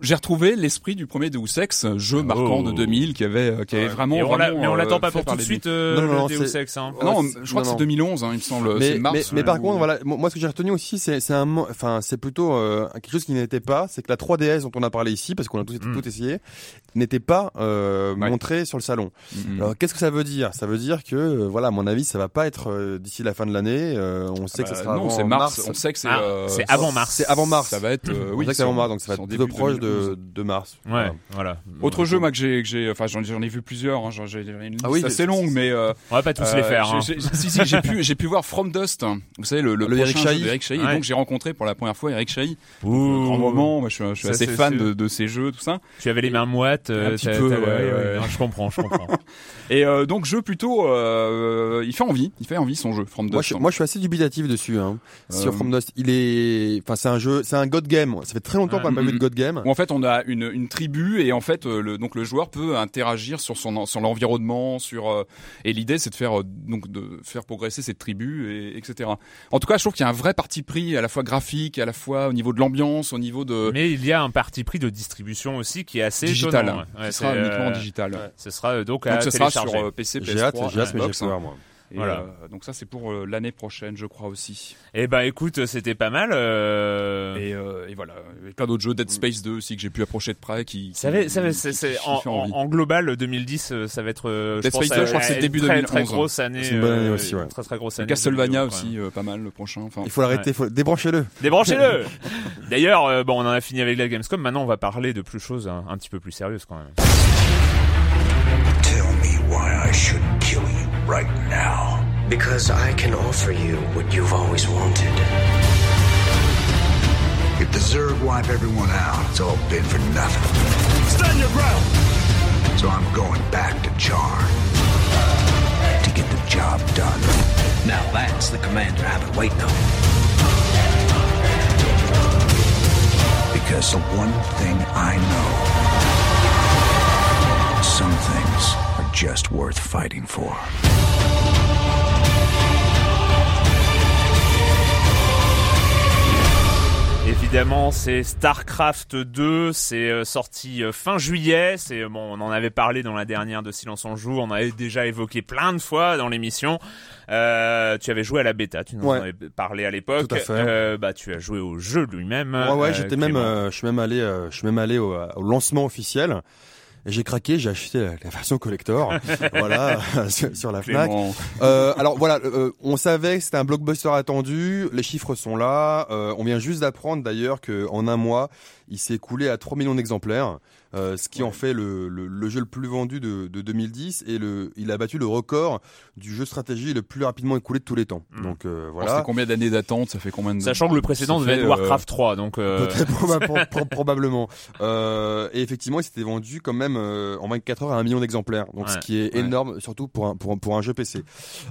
j'ai retrouvé l'esprit du premier Deus Ex, jeu marquant Oh. de 2000, qui avait, euh, qui avait Ouais. vraiment. Et on vraiment, mais on l'attend euh, pas pour tout de suite euh, Non, non, non, le Deus Ex. Hein. Ah Non, Ouais, je crois que c'est non. 2011, hein, il me semble. Mais, c'est mars. mais, mais par contre, voilà, moi ce que j'ai retenu aussi, c'est c'est un, enfin, c'est plutôt euh, quelque chose qui n'était pas, c'est que la 3DS dont on a parlé ici, parce qu'on a tous, Mm. tout essayé, n'était pas euh, Ouais. montrée sur le salon. Mm, mm. Alors, qu'est-ce que ça veut dire? Ça veut dire que, euh, voilà, à mon avis, ça va pas être euh, d'ici la fin de l'année. euh, on sait que Bah, ça sera non, avant c'est mars. On sait que c'est. Ah, euh, avant mars. C'est avant mars. Ça va être. euh, oui, avant mars, donc ça va être plutôt proche de, 2012. de mars. Ouais, Voilà. voilà. Autre jeu, moi que j'ai, que j'ai, enfin j'en, j'en ai vu plusieurs. Hein, j'en- j'ai une liste Ah oui, assez c'est- longue, mais euh, On va pas tous euh, les faire. j'ai- hein. j'ai- si si, j'ai pu, j'ai pu voir From Dust. hein. Vous savez le, le, Eric jeu Chahi. Ouais. Et donc j'ai rencontré pour la première fois Eric Chahi. Ouh. Grand moment. Moi je suis, je suis Ça, assez fan de, de ces jeux, tout ça. Tu avais les mains moites. euh, Un petit t'as- peu, ouais, Je comprends, je comprends. Et euh, donc jeu plutôt, euh, il fait envie. Il fait envie son jeu From Dust. Moi je, moi, je suis assez dubitatif dessus. Hein. Sur Euh, From Dust, il est, enfin, c'est un jeu, c'est un God Game. Ça fait très longtemps Ouais. qu'on n'a pas vu Mm, de God Game. Où en fait on a une, une tribu et en fait euh, le, donc le joueur peut interagir sur son sur l'environnement sur euh, et l'idée c'est de faire donc de faire progresser cette tribu et etc. En tout cas je trouve qu'il y a un vrai parti pris à la fois graphique à la fois au niveau de l'ambiance au niveau de Mais il y a un parti pris de distribution aussi qui est assez digital. étonnant, ouais. Ouais, ce sera uniquement digital. ouais, Ce sera donc à Donc ce sera sur télécharger. euh, PC, PS3, J'ai hâte, j'ai hâte, mais j'ai peur, moi. Et, Voilà. euh, donc ça c'est pour euh, l'année prochaine je crois aussi. Eh ben écoute, c'était pas mal. euh, Et, euh, et voilà, et plein d'autres jeux, Dead Space 2 aussi que j'ai pu approcher de près qui. Ça va, ça va, qui- qui- en, global 2010, euh, ça va être. euh, Dead Space 2, je crois que c'est début très, 2011. Très grosse année. C'est une bonne année aussi, ouais. Très très grosse Et année. Castlevania aussi, euh, pas mal le prochain. Enfin, Il faut l'arrêter, faut débranchez-le. Débranchez-le D'ailleurs, euh, bon, on en a fini avec la Gamescom, maintenant on va parler de plus choses hein, un, petit peu plus sérieuses quand même. Tell me why I should kill you right now. Because I can offer you what you've always wanted. If the Zerg wipe everyone out, it's all been for nothing. Stand your ground! So I'm going back to Char. To get the job done. Now that's the commander I've been waiting on. Because the one thing I know. Some things are just worth fighting for. Évidemment, c'est StarCraft 2, c'est euh, sorti euh, fin juillet, c'est bon, on en avait parlé dans la dernière de Silence en joue, on avait déjà évoqué plein de fois dans l'émission. Euh, tu avais joué à la bêta, tu nous en avais parlé à l'époque. Tout à fait. Euh, bah tu as joué au jeu lui-même. Ouais, ouais, euh, j'étais même, euh, je suis même allé, euh, je suis même allé au, au lancement officiel. J'ai craqué, j'ai acheté la, version collector, voilà, sur, la Fnac. Euh, alors voilà, euh, on savait que c'était un blockbuster attendu, les chiffres sont là. Euh, on vient juste d'apprendre d'ailleurs que en un mois, il s'est écoulé à 3 millions d'exemplaires, euh, ce qui en fait le, le, le jeu le plus vendu de, de 2010 et le, il a battu le record du jeu stratégie le plus rapidement écoulé de tous les temps. Mm. Donc euh, Alors, voilà. C'était combien d'années d'attente? Ça fait combien de Sachant que le précédent Ça devait être euh, Warcraft 3, donc euh, Peut-être proba- pro- pro- probablement. Euh, et effectivement, il s'était vendu quand même euh, en 24 heures à un million d'exemplaires. Donc ce qui est ouais. énorme, surtout pour un pour un, pour un jeu PC.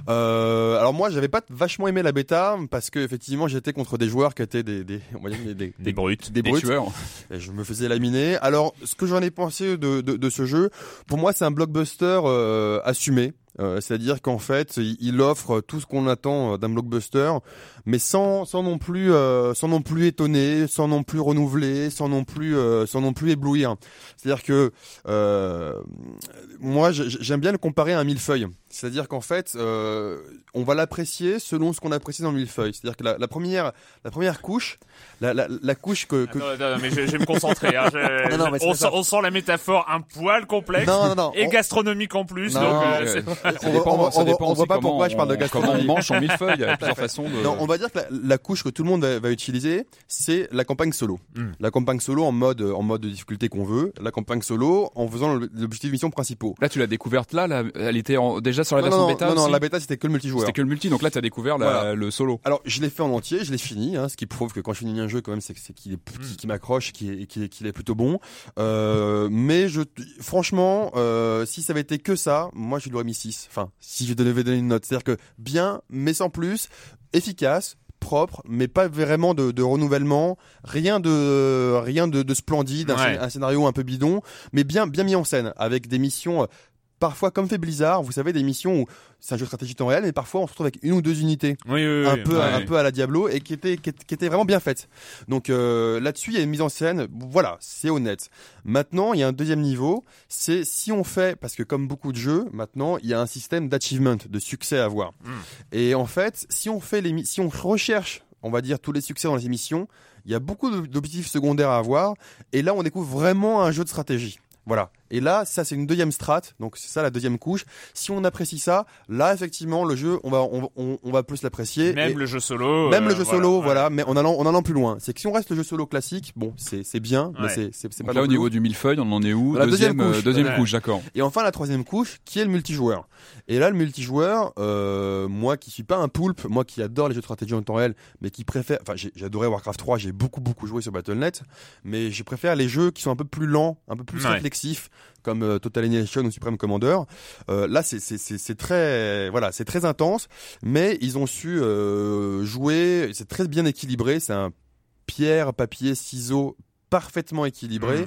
Euh, alors moi, j'avais pas vachement aimé la bêta parce que effectivement, j'étais contre des joueurs qui étaient des des on va dire des, des, des brutes. des des brutes. tueurs Et je me faisais laminer. Alors, ce que j'en ai pensé de, de, ce jeu, pour moi, c'est un blockbuster euh, assumé. Euh, C'est-à-dire qu'en fait, il, offre tout ce qu'on attend euh, d'un blockbuster, mais sans, sans non plus, euh, sans non plus étonner, sans non plus renouveler, sans non plus, euh, sans non plus éblouir. C'est-à-dire que euh, moi, j'ai- j'aime bien le comparer à un millefeuille. C'est-à-dire qu'en fait, euh, on va l'apprécier selon ce qu'on apprécie dans le millefeuille. C'est-à-dire que la, la première, la première couche, la, la, la couche que, que... Attends, attends, mais je, je vais me concentrer. hein. Je- Non, non, mais c'est on, ça. sent, on sent la métaphore un poil complexe Non, non, non. et on- gastronomique en plus. Non, donc, euh, c'est- ça on dépend, voit- ça on voit- dépend on voit pas pourquoi je parle de gastronomie. on mange en millefeuille, il y a plusieurs façons de... Va dire que la, la couche que tout le monde va, va utiliser, c'est la campagne solo. Mm. La campagne solo en mode, en mode de difficulté qu'on veut. La campagne solo en faisant l'objectif de mission principaux. Là, tu l'as découverte là, là, elle était en- déjà sur la Non, version non, bêta non, non, la bêta c'était que le multijoueur. C'était que le multi, donc là, tu as découvert la- Voilà. le solo. Alors, je l'ai fait en entier, je l'ai fini, hein, ce qui prouve que quand je finis un jeu, quand même, c'est qu'il est, Mm. qu'il qu'il m'accroche, qu'il est, qu'il est, qu'il est plutôt bon. Euh, mais je, franchement, euh, si ça avait été que ça, moi, je lui aurais mis 6. Enfin, si je devais donner une note. C'est-à-dire que bien, mais sans plus, efficace, propre, mais pas vraiment de, de renouvellement, rien de, rien de, de splendide, un, Ouais. scén- un scénario un peu bidon, mais bien, bien mis en scène, avec des missions, euh, parfois comme fait Blizzard, vous savez, des missions où c'est un jeu de stratégie temps réel, mais parfois on se retrouve avec une ou deux unités oui, oui, oui, un oui. peu un peu à la Diablo et qui était qui, qui était vraiment bien faite. Donc euh, là-dessus il y a une mise en scène, voilà, c'est honnête. Maintenant, il y a un deuxième niveau, c'est si on fait parce que comme beaucoup de jeux, maintenant, il y a un système d'achievement, de succès à avoir. Mm. Et en fait, si on fait les si on recherche, on va dire tous les succès dans les émissions, il y a beaucoup d'objectifs secondaires à avoir et là on découvre vraiment un jeu de stratégie. Voilà. Et là, ça c'est une deuxième strate, donc c'est ça la deuxième couche. Si on apprécie ça, là effectivement le jeu, on va on, on, on va plus l'apprécier. Même Et- le jeu solo. même euh, le jeu voilà, solo, ouais. voilà, mais en allant, en allant plus loin. C'est que si on reste le jeu solo classique, bon, c'est, c'est bien, mais Ouais. c'est, c'est, pas là, au niveau du millefeuille, on en est où La deuxième Deuxième, euh, couche. deuxième Ouais. couche, d'accord. Et enfin, la troisième couche, qui est le multijoueur. Et là, le multijoueur, euh, moi qui suis pas un poulpe, moi qui adore les jeux de stratégie en temps réel, mais qui préfère, enfin, j'ai, j'ai adoré Warcraft 3, j'ai beaucoup, beaucoup joué sur Battle.net, mais je préfère les jeux qui sont un peu plus lents, un peu plus Ouais. réflexifs, comme euh, Total Annihilation ou Supreme Commander. Euh, là, c'est, c'est, c'est, c'est très, voilà, c'est très intense, mais ils ont su euh, jouer, c'est très bien équilibré, c'est un pierre, papier, ciseaux parfaitement équilibré Mhm.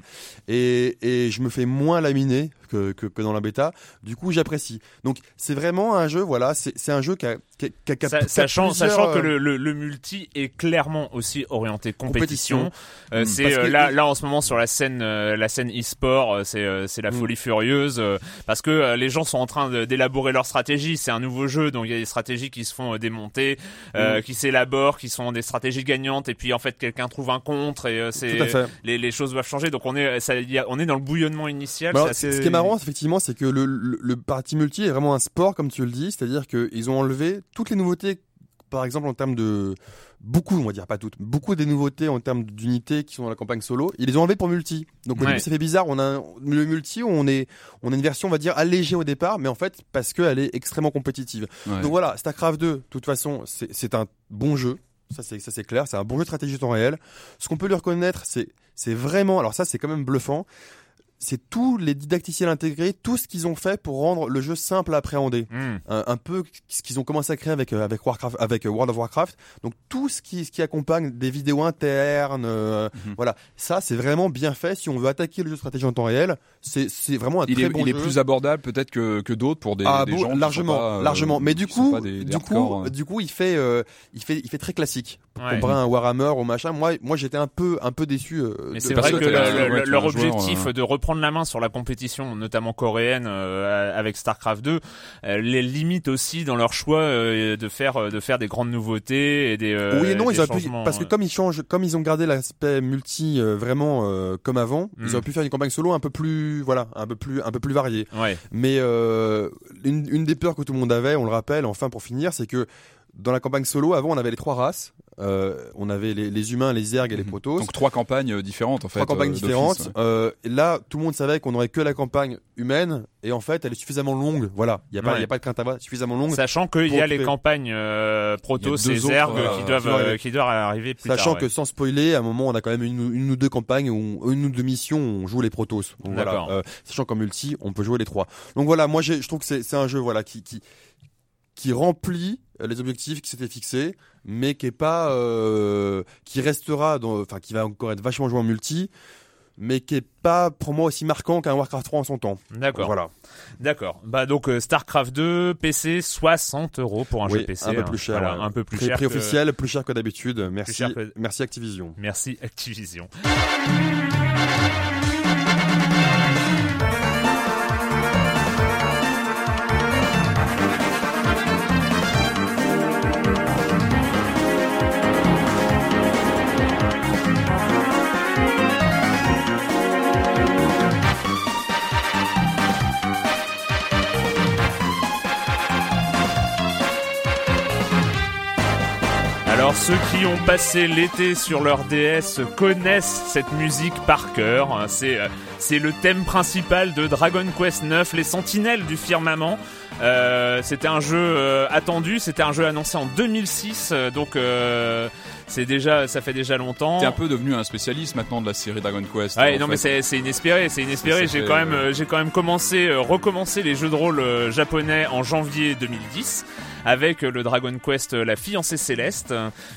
et, et je me fais moins laminer que, que, que dans la bêta. Du coup, j'apprécie. Donc, c'est vraiment un jeu, voilà, c'est un jeu qui a, qui a, qui a- qui a- Sa- qui a sachant, plusieurs, sachant que euh, le, le, le multi est clairement aussi orienté compétition. Compétition. Euh, Mm. c'est euh, là, là en ce moment sur la scène, euh, la scène e-sport, euh, c'est euh, c'est la Mm. folie furieuse euh, parce que euh, les gens sont en train d'élaborer leur stratégie. C'est un nouveau jeu, donc il y a des stratégies qui se font démonter, euh, Mm. qui s'élaborent, qui sont des stratégies gagnantes, et puis en fait quelqu'un trouve un contre et euh, c'est les, les choses doivent changer. Donc on est, ça, a- on est dans le bouillonnement initial. Bah alors, c'est ce assez- qui est marrant, effectivement, c'est que le, le, le parti multi est vraiment un sport, comme tu le dis, c'est-à-dire qu'ils ont enlevé toutes les nouveautés, par exemple en termes de beaucoup, on va dire pas toutes, beaucoup des nouveautés en termes d'unités qui sont dans la campagne solo, ils les ont enlevées pour multi. Donc au Ouais. début, ça fait bizarre. On a le multi, on est, on a une version, on va dire allégée au départ, mais en fait parce qu'elle est extrêmement compétitive. Ouais. Donc voilà, StarCraft 2, de toute façon, c'est c'est un bon jeu. Ça c'est ça c'est clair, c'est un bon jeu de stratégie temps réel. Ce qu'on peut lui reconnaître, c'est c'est vraiment, alors ça c'est quand même bluffant. C'est tous les didacticiels intégrés, tout ce qu'ils ont fait pour rendre le jeu simple à appréhender. Mm. Un, un peu ce qu'ils ont commencé à créer avec euh, avec Warcraft, avec euh, World of Warcraft. Donc tout ce qui ce qui accompagne des vidéos internes, euh, Mhm. voilà, ça c'est vraiment bien fait. Si on veut attaquer le jeu de stratégie en temps réel, c'est c'est vraiment un Il très est, bon il est plus abordable peut-être que, que d'autres pour des, ah des bon, gens qui largement, sont pas, euh, largement. Mais du coup, pas des- des du coup, euh. du coup, il fait, euh, il fait, il fait très classique. Ouais. Comparé à un Warhammer ou machin, moi, moi, j'étais un peu, un peu déçu. euh, Mais c'est vrai que ouais, leur joueur, objectif euh, de reprendre la main sur la compétition, notamment coréenne euh, avec Starcraft 2, euh, les limite aussi dans leur choix euh, de faire de faire des grandes nouveautés et des oui et non, des ils auraient pu, parce que comme ils changent, comme ils ont gardé l'aspect multi vraiment comme avant, Mm. ils auraient pu faire une campagne solo un peu plus, voilà, un peu plus, un peu plus variée. ouais Mais une, une des peurs que tout le monde avait, on le rappelle, enfin pour finir, c'est que dans la campagne solo, avant, on avait les trois races. Euh, on avait les, les humains, les ergs et les Mhm. protos. Donc trois campagnes euh, différentes en fait. trois campagnes euh, différentes. ouais. Euh, et là, tout le monde savait qu'on aurait que la campagne humaine, et en fait, elle est suffisamment longue. Voilà, il y a pas, il Ouais. y a pas de crainte à avoir, suffisamment longue. sachant qu'il y a les campagnes euh, a et Zerg voilà, qui doivent qui doivent euh, arriver. qui doivent arriver plus Sachant tard, que ouais. sans spoiler, à un moment, on a quand même une, une ou deux campagnes où une ou deux missions où on joue les. Donc voilà. Euh, sachant qu'en multi, on peut jouer les trois. Donc voilà, moi, j'ai- je trouve que c'est c'est un jeu, voilà, qui qui qui remplit euh, les objectifs qui s'étaient fixés, mais qui est pas, euh, qui restera, dans, enfin, qui va encore être vachement joué en multi. mais qui est pas pour moi aussi marquant qu'un Warcraft 3 en son temps. D'accord. Voilà. D'accord. Bah donc euh, Starcraft 2 PC 60 euros pour un Oui, jeu PC. un peu hein. plus cher. Voilà, ouais. un peu plus Prix- cher. Prix que- officiel, plus cher que d'habitude. Merci, que- merci Activision. Merci Activision. Ceux qui ont passé l'été sur leur DS connaissent cette musique par cœur. C'est euh, c'est le thème principal de Dragon Quest 9, les Sentinelles du firmament. Euh, c'était un jeu euh, attendu, c'était un jeu annoncé en 2006, euh, donc euh, c'est déjà ça fait déjà longtemps. T'es un peu devenu un spécialiste maintenant de la série Dragon Quest. Ouais, non mais c'est c'est inespéré, c'est inespéré. J'ai quand même j'ai quand même commencé recommencé les jeux de rôle japonais en janvier 2010 avec le Dragon Quest euh, La fiancée céleste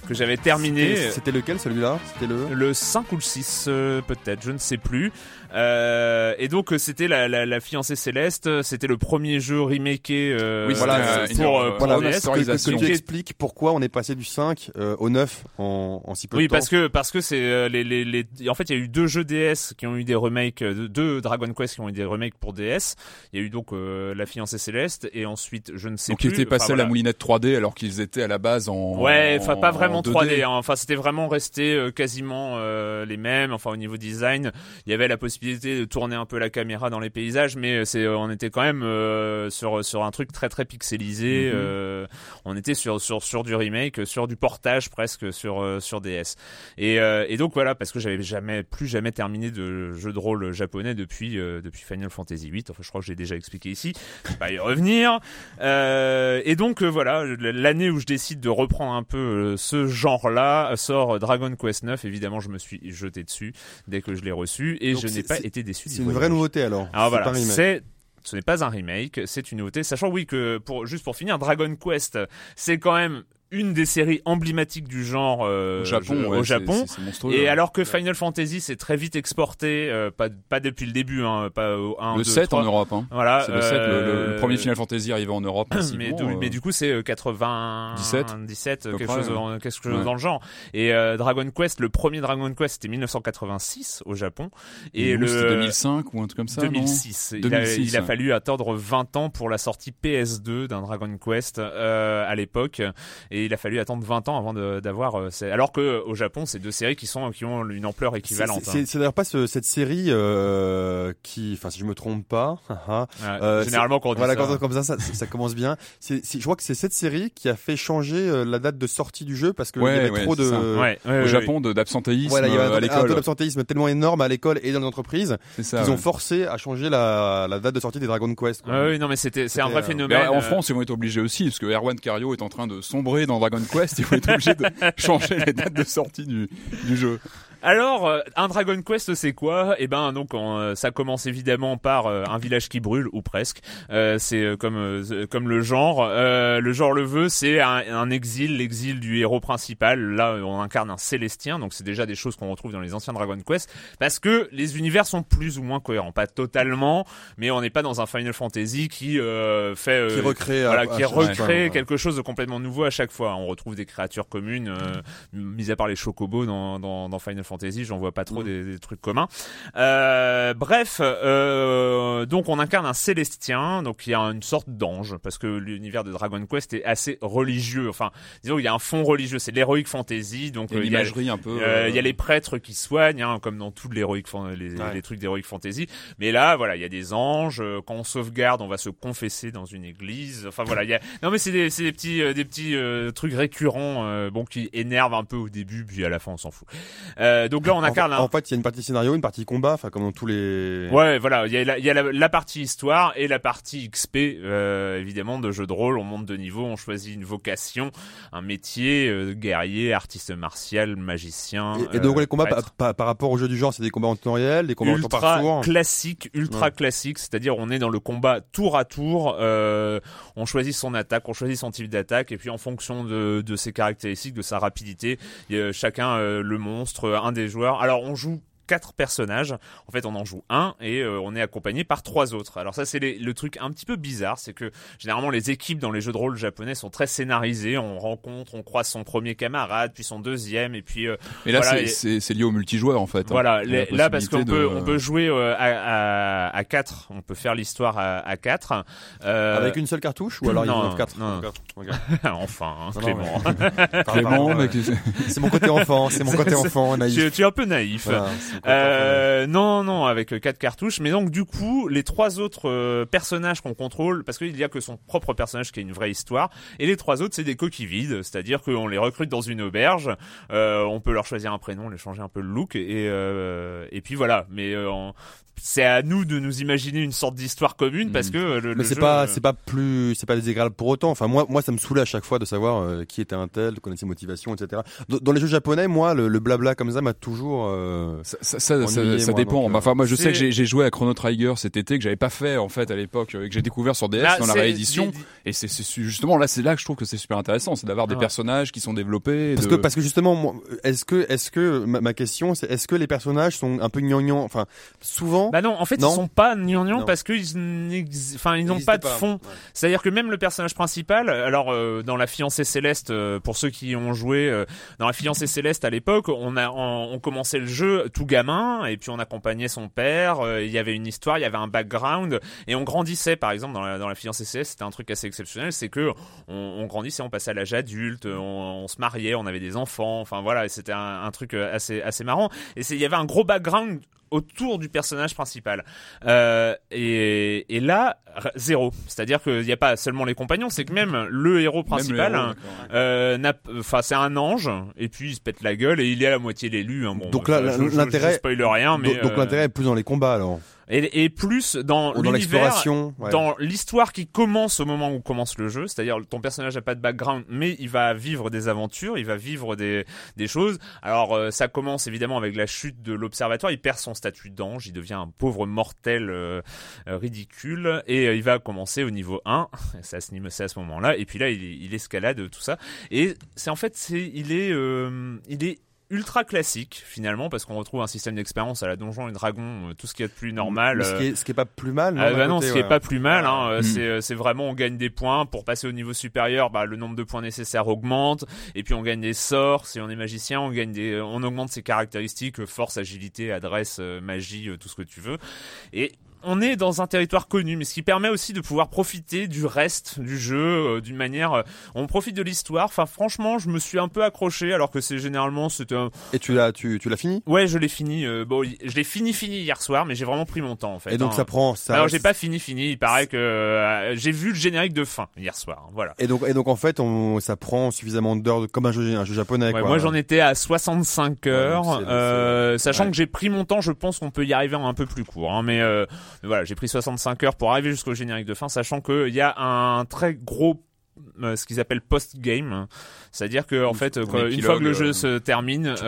que j'avais terminé C'était- C'était lequel celui-là? C'était le. le 5 ou le 6 euh, peut-être, je ne sais plus. Euh, et donc euh, c'était la, la, la fiancée céleste, euh, c'était le premier jeu remaké euh, Oui, voilà, euh, pour, euh, euh, pour Voilà, DS, que, que- que tu expliques pourquoi on est passé du 5 euh, au 9 en, en si peu Oui, de temps. parce que parce que c'est euh, les, les les en fait il y a eu deux jeux DS qui ont eu des remakes, euh, deux- Dragon Quest qui ont eu des remakes pour DS. Il y a eu donc euh, la fiancée céleste et ensuite je ne sais Donc plus. ils étaient passés à la moulinette 3D alors qu'ils étaient à la base en. Ouais, enfin pas en vraiment 2D. 3D. hein. Enfin c'était vraiment resté euh, quasiment euh, les mêmes. Enfin au niveau design, il y avait la possibilité de tourner un peu la caméra dans les paysages, mais c'est euh, on était quand même euh, sur sur un truc très très pixelisé. Mhm. euh, on était sur sur sur du remake, sur du portage presque sur euh, sur DS. Et euh, et donc voilà parce que j'avais jamais plus jamais terminé de jeu de rôle japonais depuis euh, depuis Final Fantasy VIII. Enfin je crois que j'ai déjà expliqué ici. Je vais pas y revenir. Euh, et donc euh, voilà, l'année où je décide de reprendre un peu euh, ce genre-là euh, sort Dragon Quest 9. Évidemment, je me suis jeté dessus dès que je l'ai reçu et Donc je n'ai c'est- pas été déçu. C'est une vraie nouveauté alors. Alors C'est voilà, c'est ce n'est pas un remake, c'est une nouveauté. Sachant oui que pour juste pour finir, Dragon Quest, c'est quand même une des séries emblématiques du genre euh, Au Japon, je- ouais, au Et ouais. alors que Final Fantasy s'est très vite exporté, euh, pas pas depuis le début, hein, pas au 1, le 2, 7 3. en Europe. Hein. Voilà, C'est le 7, le, le- le euh, premier Final Fantasy arrivé en Europe. mais, massivement, du, euh, mais du coup c'est euh, 80 17, 17 à peu quelque près, chose ouais. dans, quelque chose dans le genre et euh, Dragon Quest le premier Dragon Quest c'était 1986 au Japon et le c'était 2005 ou un truc comme ça. non 2006. Il, a, 2006, il a fallu attendre 20 ans pour la sortie PS2 d'un Dragon Quest euh, à l'époque, et il a fallu attendre 20 ans avant d'avoir. euh, alors que au Japon, c'est deux séries qui sont qui ont une ampleur équivalente. C'est hein. c'est d'ailleurs pas ce- cette série euh, qui, enfin si je me trompe pas, haha, Ouais, euh, généralement quand on dit voilà ça. quand comme ça, ça, ça commence bien. C'est, c'est- je crois que c'est cette série qui a fait changer euh, la date de sortie du jeu parce que il y Ouais, avait ouais, trop de. Ouais, ouais, Au ouais, Japon, de- d'absentéisme voilà, il y avait euh, à un, un taux l'école. d'absentéisme tellement énorme à l'école et dans les entreprises C'est ça. qu'ils ont ouais. forcé à changer la, la date de sortie des Dragon Quest. quoi. Ouais, ouais, non mais c'était c'est un vrai euh, phénomène. en euh, France, ils vont être obligés aussi, parce que Erwan Cario est en train de sombrer dans Dragon Quest, ils vont être obligés de changer les dates de sortie du, du jeu. Alors, euh, un Dragon Quest, c'est quoi? Eh ben, donc, on, euh, ça commence évidemment par euh, un village qui brûle ou presque. Euh, c'est comme euh, comme le genre. Euh, le genre le veut, c'est un, un exil, l'exil du héros principal. Là, on incarne un Célestien, donc c'est déjà des choses qu'on retrouve dans les anciens Dragon Quest, parce que les univers sont plus ou moins cohérents, pas totalement, mais on n'est pas dans un Final Fantasy qui euh, fait euh, Qui recrée, voilà, à qui recrée ouais. quelque chose de complètement nouveau à chaque fois. On retrouve des créatures communes, euh, mis à part les chocobos dans, dans, dans Final Fantasy, j'en vois pas trop Mm. des, des trucs communs. Euh, bref, euh, donc on incarne un Célestien, donc il y a une sorte d'ange, parce que l'univers de Dragon Quest est assez religieux. Enfin, disons il y a un fond religieux, c'est l'heroic fantasy, donc Il y a euh, une il y a- imagerie un peu. euh, euh, il y a les prêtres qui soignent, hein, comme dans tous les, héroïques fan- les, Ouais. les trucs d'heroic fantasy. Mais là, voilà, il y a des anges. euh, Quand on sauvegarde, on va se confesser dans une église. Enfin voilà, il y a. Non mais c'est des, c'est des petits, euh, des petits euh, trucs récurrents, euh, bon, qui énervent un peu au début, puis à la fin, on s'en fout. Euh, donc là, on En, incarne. un- en fait, il y a une partie scénario, une partie combat, enfin comme dans tous les. Ouais, voilà, il y a, la, il y a la, la partie histoire et la partie XP, euh, évidemment, de jeu de rôle. On monte de niveau, on choisit une vocation, un métier, euh, guerrier, artiste martial, magicien. Et, et donc euh, les combats par, rapport au jeu du genre, c'est des combats en temps réel, des combats en temps par ultra tour. classique, ultra Ouais. classique, c'est-à-dire on est dans le combat tour à tour, euh, on choisit son attaque, on choisit son type d'attaque, et puis en fonction de, de ses caractéristiques, de sa rapidité, chacun euh, le monstre, un des joueurs. Alors on joue quatre personnages. En fait, on en joue un et euh, on est accompagné par trois autres. Alors ça, c'est les- le truc un petit peu bizarre, c'est que généralement les équipes dans les jeux de rôle japonais sont très scénarisées. On rencontre, on croise son premier camarade, puis son deuxième, et puis euh, Et là, Voilà, c'est- et- c'est c'est lié au multijoueur en fait. hein. voilà, les- là parce qu'on peut on peut jouer euh, à, à, à 4, on peut faire l'histoire à, à 4. Euh, Avec une seule cartouche ou alors il y en a quatre? non. Enfin, hein, Non, non, Clément. Clément, ouais. C'est mon côté enfant, c'est mon côté enfant, naïf. tu, tu es un peu naïf. Voilà, Euh, non, non, avec euh, quatre cartouches. Mais donc, du coup, les trois autres euh, personnages qu'on contrôle, parce qu'il y a que son propre personnage qui a une vraie histoire, et les trois autres, c'est des coquilles vides, c'est-à-dire qu'on les recrute dans une auberge, on peut leur choisir un prénom, les changer un peu le look, et et puis voilà. Mais en- c'est à nous de nous imaginer une sorte d'histoire commune, parce Mhm. que euh, le, Mais le c'est jeu, pas, euh, c'est pas plus, c'est pas désagréable pour autant. Enfin, moi, moi, ça me saoulait à chaque fois de savoir euh, qui était un tel, de connaître ses motivations, etc. Dans, dans les jeux japonais, moi, le, le blabla comme ça m'a toujours. euh, Ça, ça, ça, ça- Ennuyé, ça moi, dépend. donc, euh, enfin, moi, je sais que j'ai- j'ai joué à Chrono Trigger cet été que j'avais pas fait en fait à l'époque et que j'ai découvert sur DS là, dans la réédition. di- Et c'est c'est justement là, c'est là que je trouve que c'est super intéressant, c'est d'avoir des Ouais. personnages qui sont développés. Parce de- que, parce que justement, moi, est-ce que, est-ce que ma, ma question, c'est est-ce que les personnages sont un peu gnangnan Enfin, souvent. Bah non, en fait, Non ils sont pas gnangnang parce qu'ils enfin, ils n'ont pas de fond. Ouais. C'est-à-dire que même le personnage principal, alors euh, dans la fiancée céleste, euh, pour ceux qui ont joué euh, dans la fiancée céleste à l'époque, on a on, on commençait le jeu tout gamin et puis on accompagnait son père. euh, il y avait une histoire, il y avait un background et on grandissait. Par exemple, dans la, dans la fiancée céleste, c'était un truc assez exceptionnel, c'est que on, on grandissait, on passait à l'âge adulte, on, on se mariait, on avait des enfants. Enfin voilà, c'était un, un truc euh, assez assez marrant. Et c'est- il y avait un gros background autour du personnage principal. Euh, et, et là, zéro. C'est-à-dire qu'il n'y a pas seulement les compagnons, c'est que même le héros principal, hein, euh, n'a- enfin c'est un ange, et puis il se pète la gueule et il est à la moitié l'élu. Hein. Bon, Donc là, je- je- l'intérêt- je spoil rien, mais donc, donc euh, l'intérêt est plus dans les combats alors, et, et plus dans ou l'univers ouais. dans l'histoire qui commence au moment où commence le jeu, c'est-à-dire ton personnage n'a pas de background, mais il va vivre des aventures, il va vivre des, des choses. Alors euh, ça commence évidemment avec la chute de l'observatoire, il perd son statut d'ange, il devient un pauvre mortel euh, euh, ridicule, et euh, il va commencer au niveau 1, c'est à ce, niveau- c'est à ce moment-là, et puis là il, il escalade tout ça, et c'est en fait, c'est, il est, euh, il est ultra classique finalement parce qu'on retrouve un système d'expérience à la donjon et dragon euh, tout ce qu'il y a de plus normal ce, qui est, ce qui est pas plus mal. ah bah non, côté, ce qui est pas plus mal, hein, euh, Mm. c'est euh, c'est vraiment on gagne des points pour passer au niveau supérieur. Bah le nombre de points nécessaires augmente et puis on gagne des sorts. Si on est magicien, on gagne des, on augmente ses caractéristiques force, agilité, adresse, magie, tout ce que tu veux. Et on est dans un territoire connu, mais ce qui permet aussi de pouvoir profiter du reste du jeu euh, d'une manière. euh, on profite de l'histoire. Enfin, franchement, je me suis un peu accroché, alors que c'est généralement c'était un... Et tu l'as, tu, tu l'as fini? Ouais, je l'ai fini. euh, bon, je l'ai fini fini hier soir, mais j'ai vraiment pris mon temps en fait. Et donc hein. ça prend. Ça Alors j'ai pas fini fini, il paraît que euh, j'ai vu le générique de fin hier soir, hein, voilà. Et donc, et donc en fait, on, ça prend suffisamment d'heures comme un jeu, un jeu japonais. Ouais, quoi. moi j'en étais à 65 heures, donc euh, sachant ouais. que j'ai pris mon temps, je pense qu'on peut y arriver en un peu plus court, hein, mais, euh, mais voilà, j'ai pris 65 heures pour arriver jusqu'au générique de fin, sachant qu'il y a un très gros ce qu'ils appellent post-game, c'est-à-dire que en fait, euh, quand- une fois que le jeu euh, se termine, jouer,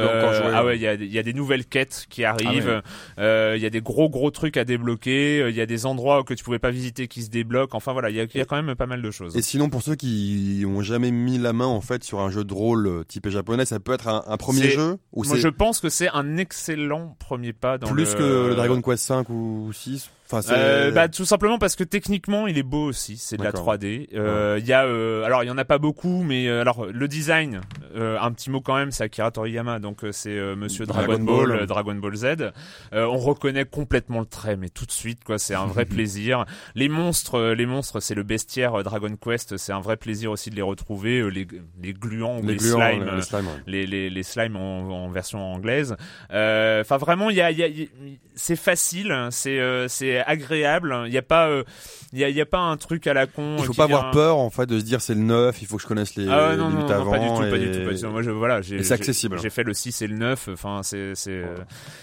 ah ouais. il y a, il y a des nouvelles quêtes qui arrivent, ouais. euh, il y a des gros gros trucs à débloquer, euh, il y a des endroits que tu pouvais pas visiter qui se débloquent, enfin voilà, il y a, il y a quand même pas mal de choses. Et sinon, pour ceux qui ont jamais mis la main en fait sur un jeu de rôle euh, typé japonais, ça peut être un, un premier jeu ou Moi, je pense que c'est un excellent premier pas dans plus le... que Dragon Quest 5 ou 6 Enfin, c'est Euh, bah tout simplement parce que techniquement il est beau aussi, c'est de la D'accord. 3D. Euh, Il y a euh, alors il y en a pas beaucoup mais euh, alors le design euh, un petit mot quand même c'est Akira Toriyama donc c'est euh, monsieur Dragon, Dragon Ball, Ball. Dragon Ball Z. Euh, on reconnaît complètement le trait mais tout de suite quoi, c'est un vrai plaisir. Les monstres les monstres c'est le bestiaire Dragon Quest, c'est un vrai plaisir aussi de les retrouver les les gluants ou les, les gluants, slimes les, les slimes, ouais. les, les, les slimes en, en version anglaise. Euh, Enfin vraiment, il y a, il y a- il y a- c'est facile, c'est euh, c'est agréable. Il y a pas euh, il y il y a pas un truc à la con. Il faut pas avoir peur en fait de se dire c'est le 9, il faut que je connaisse les, Ah les non, non, avant. pas du tout, pas et- du tout, pas du tout. Moi, je, voilà, c'est accessible. J'ai fait le 6 et le 9. Enfin, c'est, c'est, euh,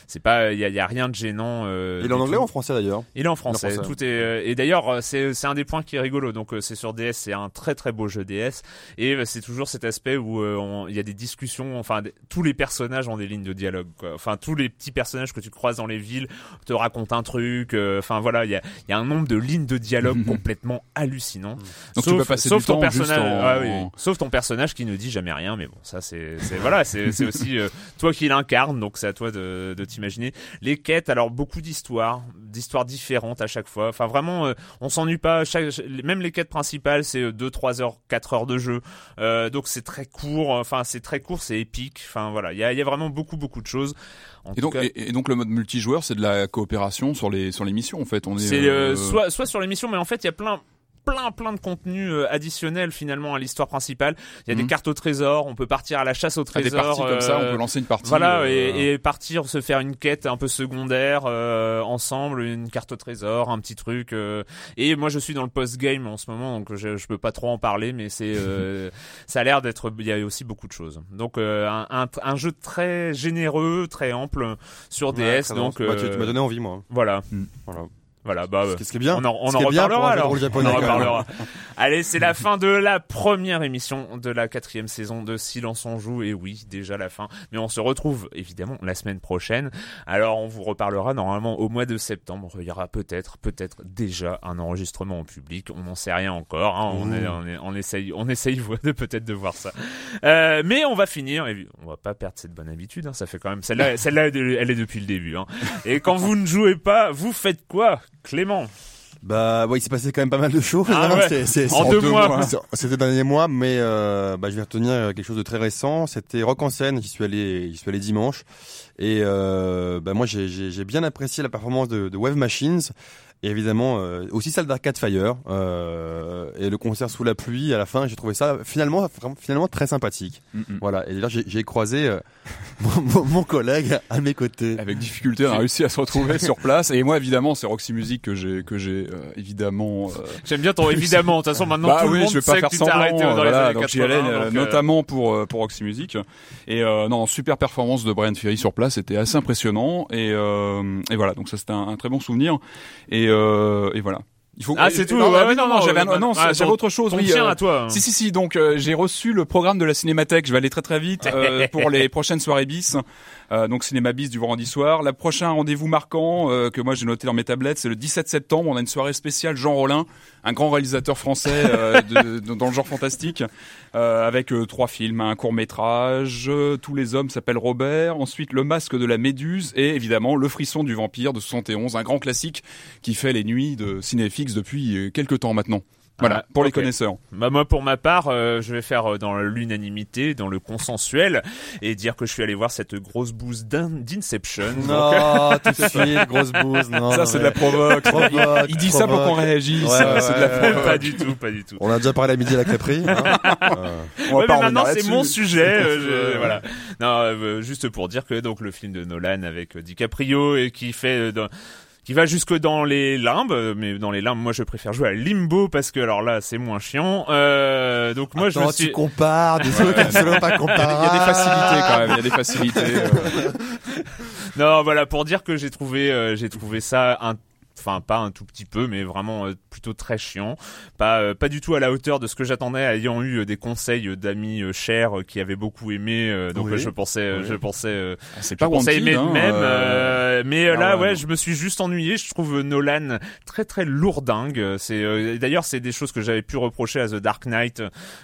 c'est pas, il y y a rien de gênant. Euh, Il est en anglais ou en français d'ailleurs Il est en français. français. Tout est euh, et d'ailleurs euh, c'est c'est un des points qui est rigolo. Donc euh, c'est sur DS, c'est un très très beau jeu DS et euh, c'est toujours cet aspect où euh, il y a des discussions. Enfin tous les personnages ont des lignes de dialogue. Quoi. Enfin tous les petits personnages que tu croises dans les villes te racontent un truc. euh, Enfin voilà il y a y a un nombre de lignes de dialogue complètement hallucinant. Donc tu peux passer sauf du ton temps personnage. en- ah oui, oui. Sauf ton personnage qui ne dit jamais rien. Mais bon, ça c'est voilà, c'est aussi euh, toi qui l'incarne, donc c'est à toi de, de t'imaginer. Les quêtes, alors beaucoup d'histoires, d'histoires différentes à chaque fois. Enfin vraiment, euh, on s'ennuie pas. Chaque, même les quêtes principales, c'est 2, 3 heures, 4 heures de jeu. Euh, donc c'est très court. Enfin c'est très court, c'est épique. Enfin voilà, il y a, il y a vraiment beaucoup beaucoup de choses. En Et donc, cas, et, et donc le mode multijoueur, c'est de la coopération sur les sur les missions en fait. On est, euh, euh, soit soit sur l'émission, mais en fait il y a plein plein plein de contenus euh, additionnels finalement à l'histoire principale. Il y a des Mhm. cartes au trésor, on peut partir à la chasse au des trésor. parties comme ça, on euh, peut lancer une partie. Voilà, euh, et, et partir se faire une quête un peu secondaire euh, ensemble, une carte au trésor, un petit truc. euh. et moi, je suis dans le post-game en ce moment, donc je, je peux pas trop en parler, mais c'est euh, ça a l'air d'être. Il y a aussi beaucoup de choses. Donc euh, un, un, un jeu très généreux, très ample sur Ouais, DS. donc bien. Bah, tu, tu m'as donné envie, moi. voilà, Voilà. Voilà. Bah, Qu'est-ce qui est bien on en, on Ce en reparlera alors. On en reparlera. Allez, c'est la fin de la première émission de la quatrième saison de Silence on joue. Et oui, déjà la fin. Mais on se retrouve évidemment la semaine prochaine. Alors on vous reparlera normalement au mois de septembre. Il y aura peut-être, peut-être déjà un enregistrement en public. On n'en sait rien encore. hein. On, est, on, est- on essaye, on essaye de peut-être de voir ça. Euh, mais on va finir. Et on va pas perdre cette bonne habitude. hein. Ça fait quand même celle-là, celle-là, elle est depuis le début. hein. Et quand vous ne jouez pas, vous faites quoi, Clément Bah, ouais, il s'est passé quand même pas mal de choses. Ah hein. ouais. C'est- c'est- En deux mois. C'est- C'était dernier mois, mais euh, bah, je vais retenir quelque chose de très récent. C'était Rock en scène. J'y suis allé, j'y suis allé dimanche. Et euh, bah, moi, j'ai- j'ai j'ai bien apprécié la performance de, de Wave Machines. Et évidemment, euh, aussi celle d'Arcade Fire. Euh, et le concert sous la pluie, à la fin, j'ai trouvé ça finalement, vraiment- finalement très sympathique. mm, mm. Voilà. Et là, j'ai j'ai croisé euh, mon, mon- collègue à mes côtés. Avec difficulté, on a réussi à se retrouver sur place. Et moi, évidemment, c'est Roxy Music que j'ai, que j'ai euh, évidemment. euh, J'aime bien ton évidemment. De toute façon, maintenant bah tout le oui, monde je vais pas sait faire que tu t'es arrêté dans les voilà, années donc 80. j'y allais euh, donc, euh, notamment pour euh, pour Roxy Music. Et euh, non, super performance de Brian Ferry sur place, c'était assez impressionnant. Et, euh, et voilà, donc ça c'était un, un très bon souvenir. Et, euh, et voilà. Il faut. Ah, c'est tout. Non, ouais, ah ouais, non, non, j'avais un- euh, non, ah, j'avais ton- autre chose. Oui, euh, à toi. si si si donc euh, j'ai reçu le programme de la Cinémathèque je vais aller très très vite euh, pour les prochaines soirées bis euh, donc cinéma bis du vendredi soir. La prochain rendez-vous marquant euh, que moi j'ai noté dans mes tablettes c'est le 17 septembre. On a une soirée spéciale Jean Rollin un grand réalisateur français euh, de- de- dans le genre fantastique euh, avec euh, trois films un court métrage tous les hommes s'appellent Robert ensuite le masque de la méduse et évidemment le frisson du vampire de 71 un grand classique qui fait les nuits de Cinéfix depuis euh, quelques temps maintenant voilà Ah, pour les connaisseurs Bah, moi, pour ma part, euh, je vais faire euh, dans l'unanimité, dans le consensuel, et dire que je suis allé voir cette grosse bouse d'in- d'Inception. Donc, Non, tout de suite, grosse bouse. Non, Ça, non, c'est de la provoque. Provoque, Il dit ça pour qu'on réagisse. Ouais, ça, ouais, c'est de la ouais, provoque. ouais. pas du tout, pas du tout. On a déjà parlé à midi à la crêperie. Hein Euh, On Ouais, mais maintenant c'est mon sujet. euh, je- Ouais. voilà. Non, euh, juste pour dire que donc le film de Nolan avec euh, DiCaprio et qui fait euh, dans- qui va jusque dans les limbes, euh, mais dans les limbes, moi je préfère jouer à Limbo parce que alors là c'est moins chiant. Euh, donc moi je attends, me suis tu compares des trucs absolument pas Il y, a, comparables. il y a des facilités quand même. Il y a des facilités. euh. Non, voilà, pour dire que j'ai trouvé, euh, j'ai trouvé ça un enfin pas un tout petit peu mais vraiment euh, plutôt très chiant pas euh, pas du tout à la hauteur de ce que j'attendais ayant eu euh, des conseils d'amis chers qui avaient beaucoup aimé euh, donc Oui. je pensais Oui. je pensais euh, C'est pas pensais aimer hein, même mais ah là ouais, je me suis juste ennuyé je trouve Nolan très très lourdingue c'est euh, d'ailleurs c'est des choses que j'avais pu reprocher à The Dark Knight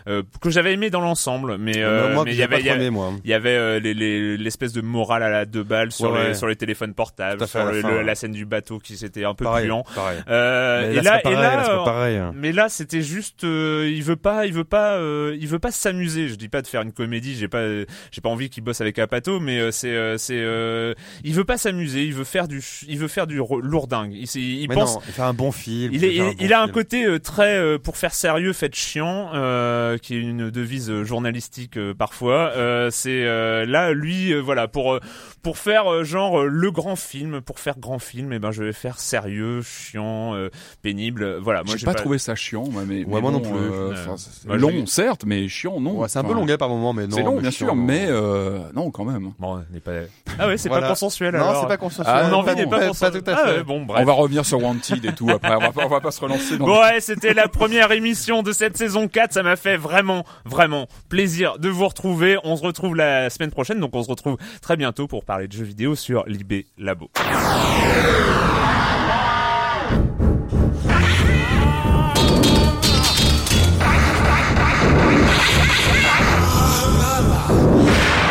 euh, que j'avais aimé dans l'ensemble mais euh, il y avait il y avait- trop aimé, moi. il y avait euh, les- les- l'espèce de morale à la deux balles sur, Ouais, les, ouais. sur les téléphones portables, sur à la le- fin, le- ouais. la scène du bateau qui s'était un peu Pareil, pareil. Euh, Mais et là, pas et pareil, là, euh, pareil. hein. mais là, c'était juste, euh, il veut pas, il veut pas, euh, il veut pas s'amuser. Je dis pas de faire une comédie, j'ai pas, j'ai pas envie qu'il bosse avec Apato, mais euh, c'est, euh, c'est, euh, il veut pas s'amuser, il veut faire du, il veut faire du lourdingue. Il, il Mais pense, non, il fait un bon film. il, est, fait il, bon il a un film. côté euh, très euh, pour faire sérieux, fait chiant, euh, qui est une devise euh, journalistique euh, parfois. Euh, c'est euh, là, lui, euh, voilà, pour euh, pour faire euh, genre euh, le grand film, pour faire grand film, et ben je vais faire sérieux, chiant, euh, pénible. Voilà, moi J'ai j'ai pas, trouvé ça chiant, moi, mais, mais moi non plus. euh, Ouais. Moi, long, certes, mais chiant, non. Ouais, c'est un peu longuet par moment, mais non. C'est long, bien chiant, sûr, non. mais euh, non, quand même. Bon, on n'est pas. Ah ouais, c'est Voilà. pas consensuel. Non, c'est pas consensuel. Ah, non, n'est pas, pas consensuel. tout à Ah ouais, bon, bref. On va revenir sur Wanted et tout après. On va pas, on va pas se relancer dans. Bon ouais, c'était la première émission de cette saison 4, ça m'a fait vraiment, vraiment plaisir de vous retrouver. On se retrouve la semaine prochaine, donc on se retrouve très bientôt pour parler de jeux vidéo sur Libé Labo. Ugh.